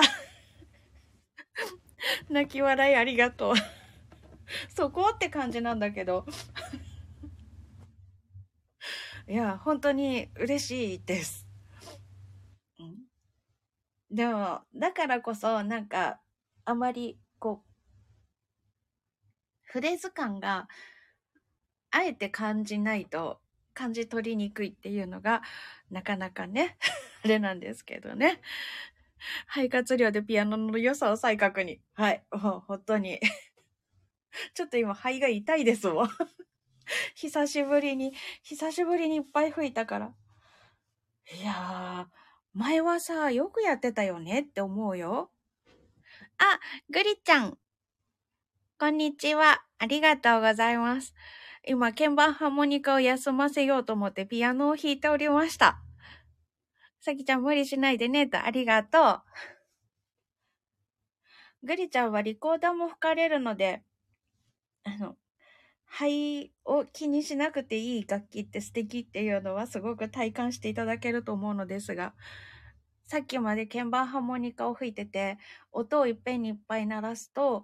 [SPEAKER 1] 泣き笑いありがとう。そこって感じなんだけど。いや、本当に嬉しいです。でも、だからこそ、なんか、あまり、こう、フレーズ感が、あえて感じないと、感じ取りにくいっていうのが、なかなかね、あれなんですけどね。肺活量でピアノの良さを再確認。はい。もう本当に。ちょっと今肺が痛いですもん。久しぶりに、久しぶりにいっぱい吹いたから。いやー、前はさ、よくやってたよねって思うよ。あ、グリちゃん。こんにちは。ありがとうございます。今、鍵盤ハーモニカを休ませようと思ってピアノを弾いておりました。さきちゃん無理しないでねとありがとう。グリちゃんはリコーダーも吹かれるので、あの、肺を気にしなくていい楽器って素敵っていうのはすごく体感していただけると思うのですが、さっきまで鍵盤ハーモニカを吹いてて、音をいっぺんにいっぱい鳴らすと、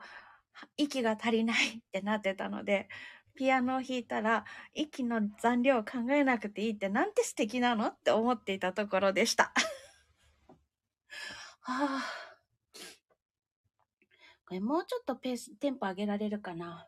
[SPEAKER 1] 息が足りないってなってたので、ピアノを弾いたら、息の残量を考えなくていいってなんて素敵なのって思っていたところでした。はあ、これもうちょっとペース、テンポ上げられるかな。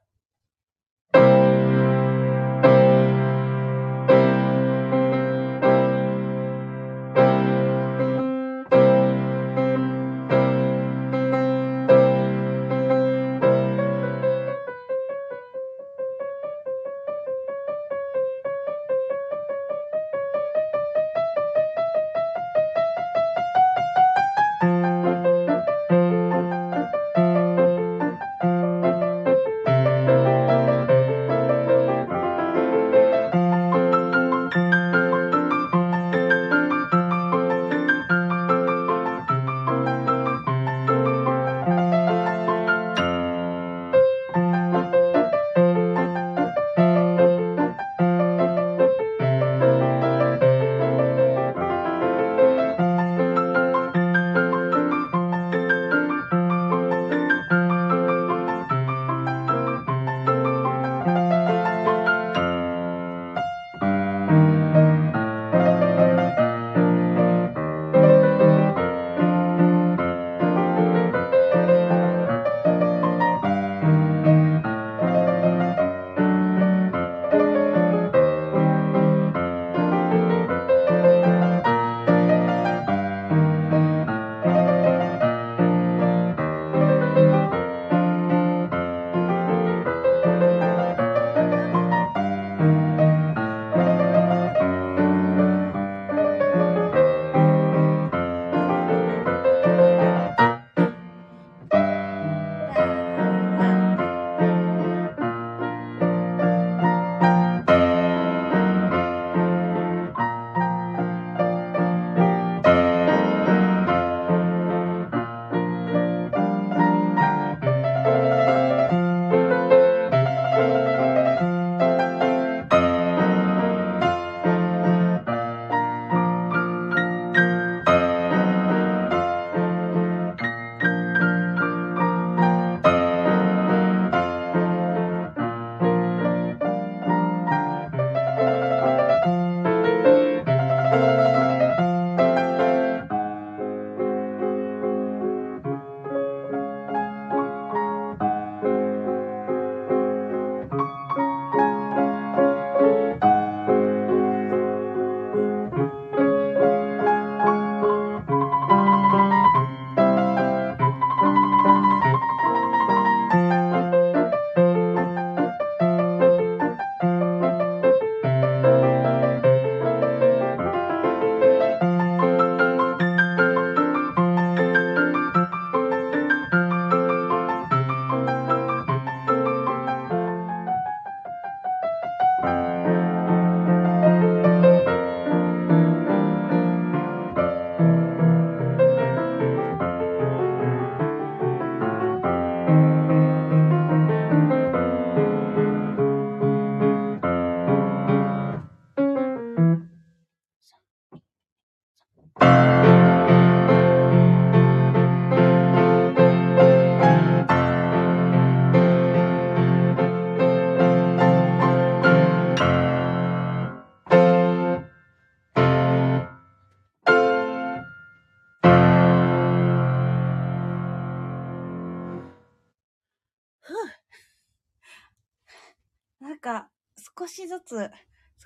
[SPEAKER 1] しずつ、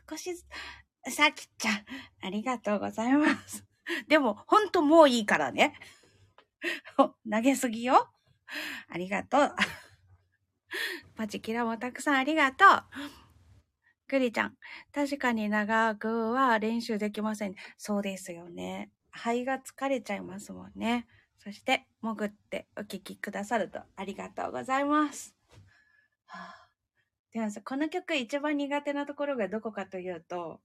[SPEAKER 1] 少しずつ、さきちゃん、ありがとうございます。でも、ほんともういいからね。投げすぎよ。ありがとう。パチキラもたくさんありがとう。クリちゃん、確かに長くは練習できません。そうですよね。肺が疲れちゃいますもんね。そして、潜ってお聴きくださるとありがとうございます。はあ、でもさ、この曲一番苦手なところがどこかというと、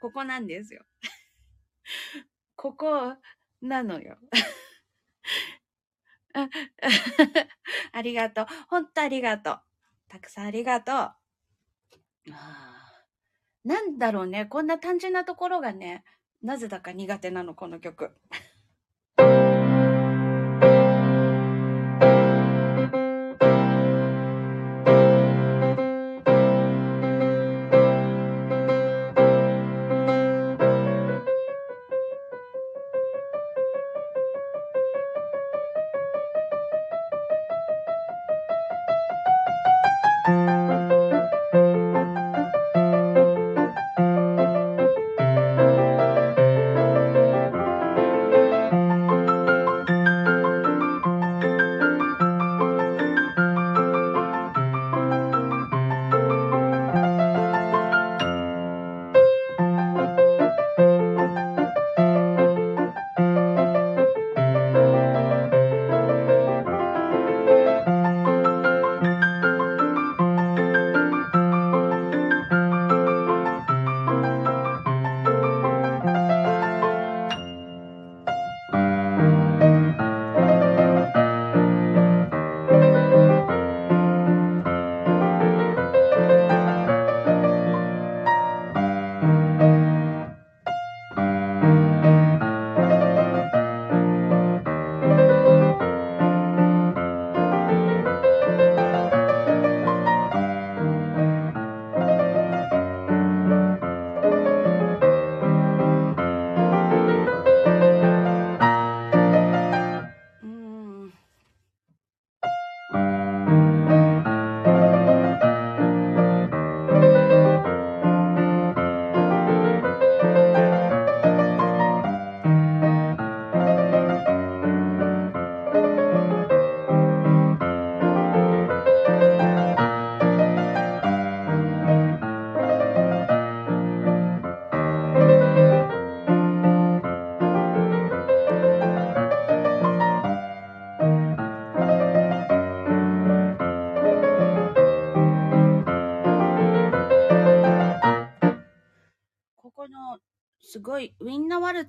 [SPEAKER 1] ここなんですよ。ここなのよ。ありがとう。ほんとありがとう。たくさんありがとう。なんだろうね。こんな単純なところがね、なぜだか苦手なの、この曲。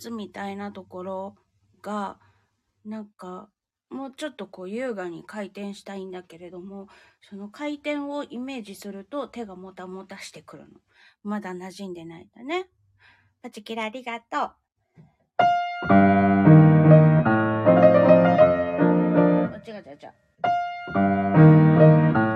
[SPEAKER 1] みたいなところがなんかもうちょっとこう優雅に回転したいんだけれどもその回転をイメージすると手がもたもたしてくるの。まだ馴染んでないんだね。パチキラありがとう。違う違う違う。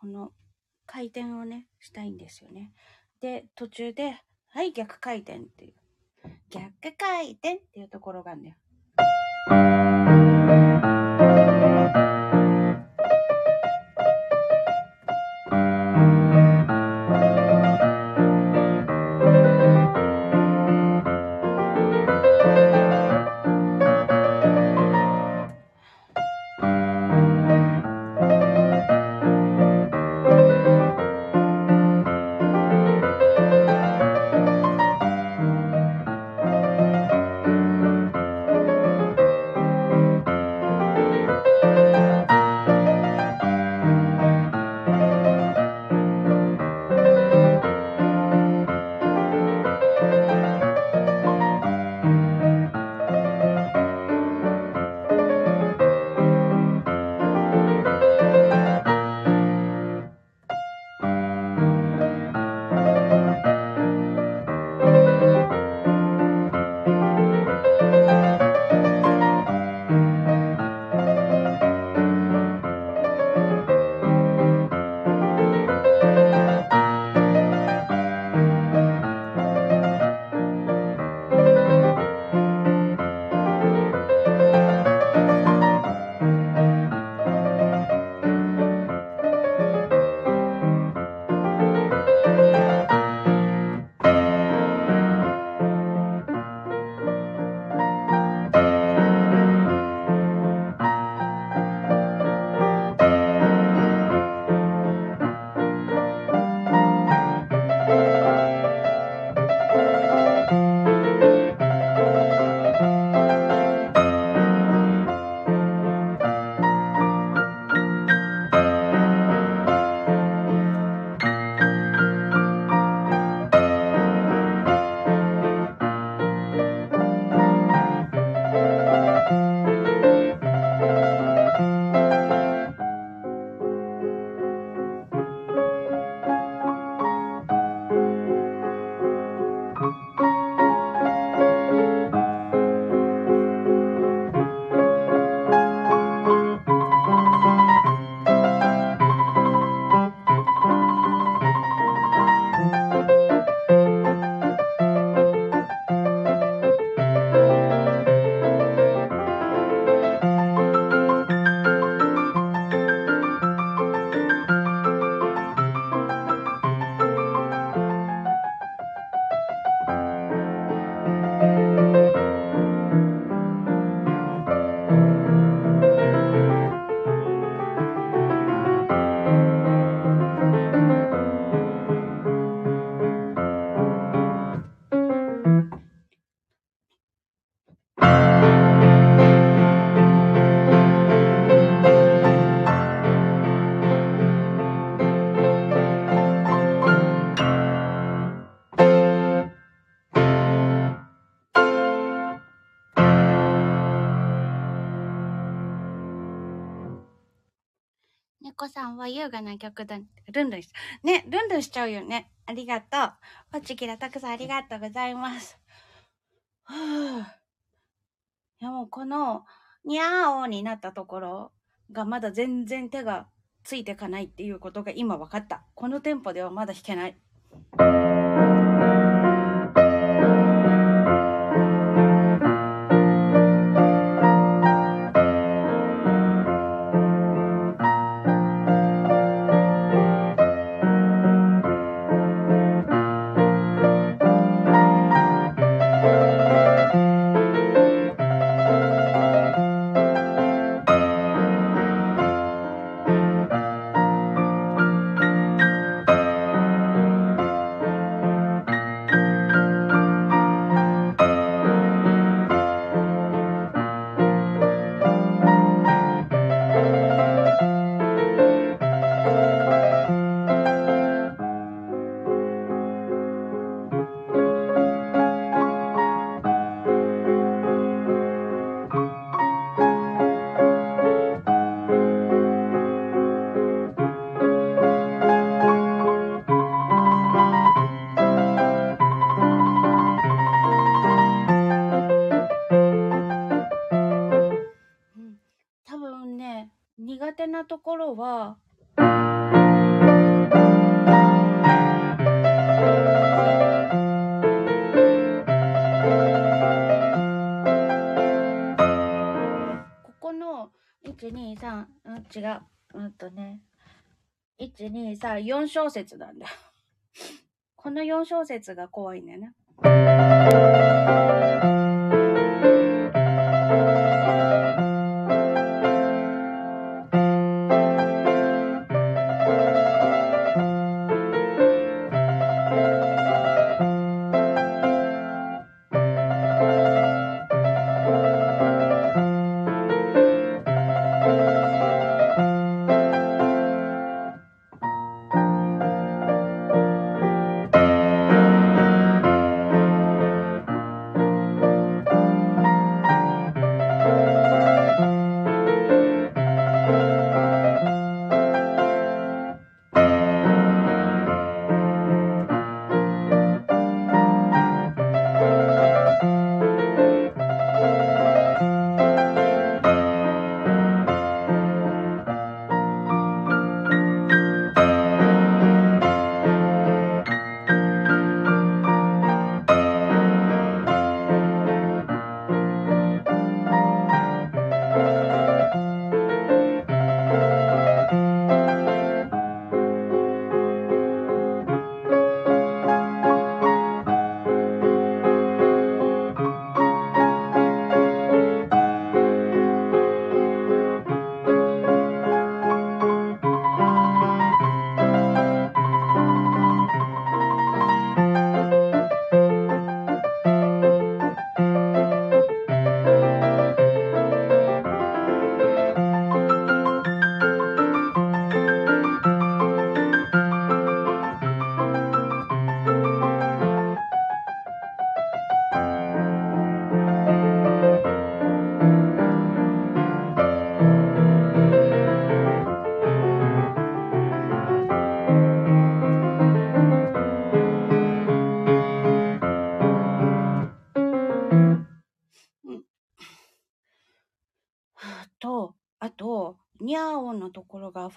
[SPEAKER 1] この回転をね、したいんですよね。で、途中で、はい、逆回転っていう。逆回転っていうところがあ優雅な曲だ。ルンルンし、ね、ルンルンしちゃうよね。ありがとう。ポチキラたくさんありがとうございます。はぁ。いやもうこの、にゃーおになったところがまだ全然手がついてかないっていうことが今分かった。このテンポではまだ弾けない。ところは、ここの、1、2、3、うん、違う。うんとね、1、2、3、4小節なんだ。この4小節が怖いんだよね。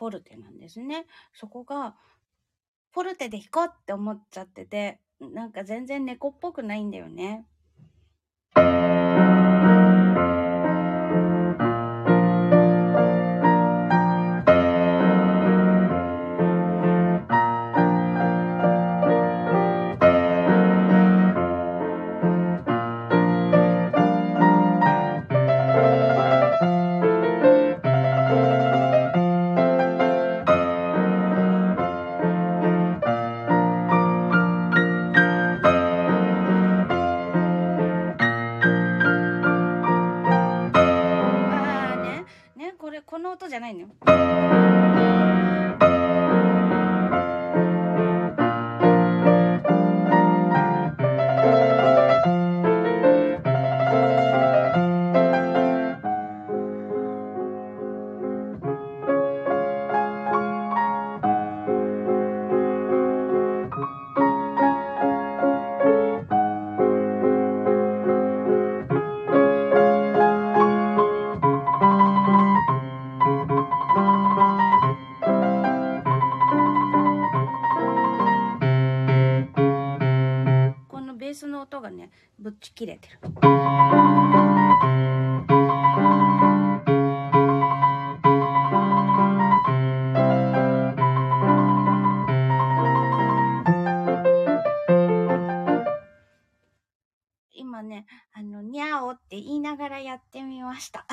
[SPEAKER 1] フォルテなんですね。そこが、フォルテで弾こうって思っちゃってて、なんか全然猫っぽくないんだよね。ち切れてる。今ね、あの、にゃおって言いながらやってみました。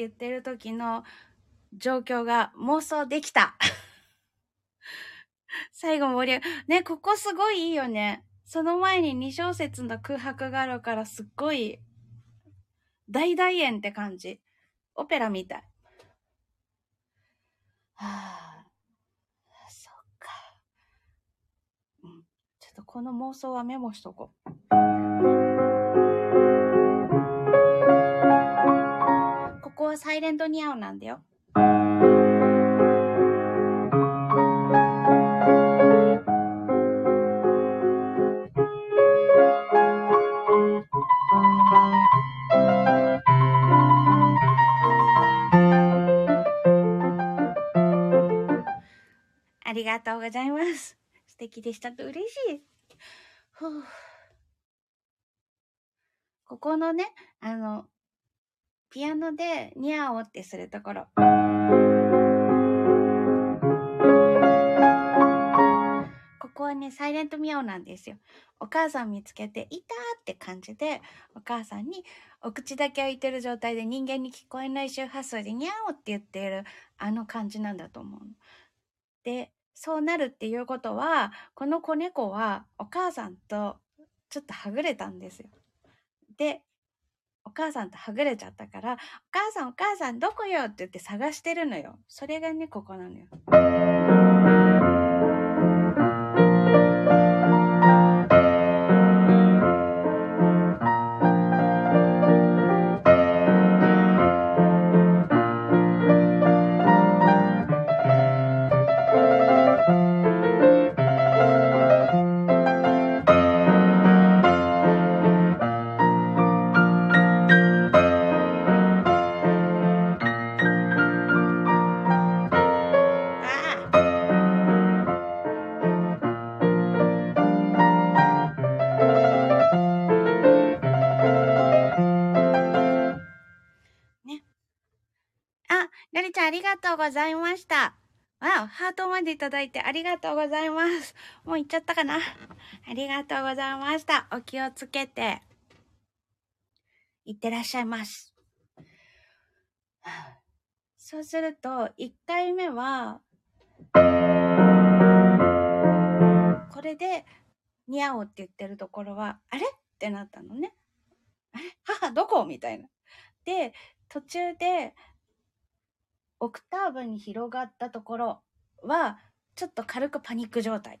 [SPEAKER 1] 言ってる時の状況が妄想できた。最後盛り上がね、ここすごいいいよね。その前に2小節の空白があるからすっごい大大演って感じ。オペラみたい。はあ、そっか。うん。ちょっとこの妄想はメモしとこう。はサイレントニャオなんだよ。ありがとうございます。素敵でしたと嬉しい。ここのね、あの、ピアノでニャオってするところ。ここはね、サイレントミャオなんですよ。お母さん見つけて、いたって感じで、お母さんにお口だけ開いてる状態で人間に聞こえない周波数でニャオって言っているあの感じなんだと思う。で、そうなるっていうことは、この子猫はお母さんとちょっとはぐれたんですよ。で、お母さんとはぐれちゃったから、お母さんお母さんどこよ？って言って探してるのよ。それがね、ここなのよ。ございました。わあ、ハートまでいただいてありがとうございます。もう行っちゃったかなありがとうございました。お気をつけて。いってらっしゃいます。そうすると、1回目は、これで、にゃおって言ってるところは、あれ？ってなったのね。あれ？母どこ？みたいな。で、途中で、オクターブに広がったところは、ちょっと軽くパニック状態。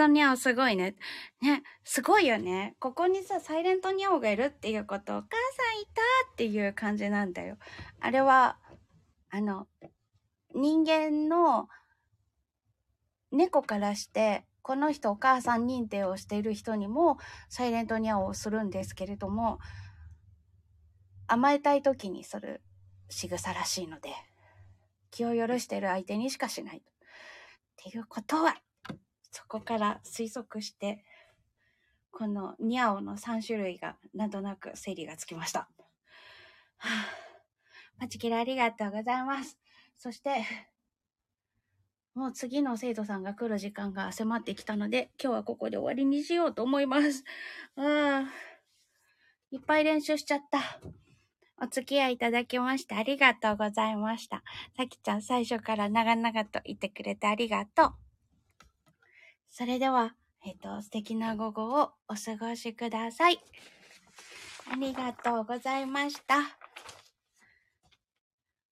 [SPEAKER 1] トニャオすごいね。ね、すごいよね。ここにさ、サイレントニャオがいるっていうこと、お母さんいたっていう感じなんだよ。あれは、あの、人間の猫からして、この人お母さん認定をしている人にも、サイレントニャオをするんですけれども、甘えたい時にする仕草らしいので、気を許している相手にしかしない。っていうことは、そこから推測して、このニャオの3種類がなんとなく整理がつきました。はあ、パチキラありがとうございます。そして、もう次の生徒さんが来る時間が迫ってきたので、今日はここで終わりにしようと思います。ああ、いっぱい練習しちゃった。お付き合いいただきましてありがとうございました。さきちゃん最初から長々と言ってくれてありがとう。それでは、えっ、と、素敵な午後をお過ごしください。ありがとうございました。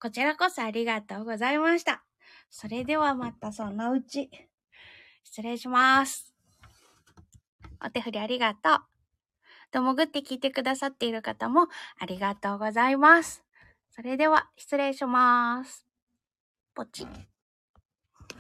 [SPEAKER 1] こちらこそありがとうございました。それではまたそのうち。失礼します。お手振りありがとう。と、潜って聞いてくださっている方もありがとうございます。それでは失礼します。ポチッ。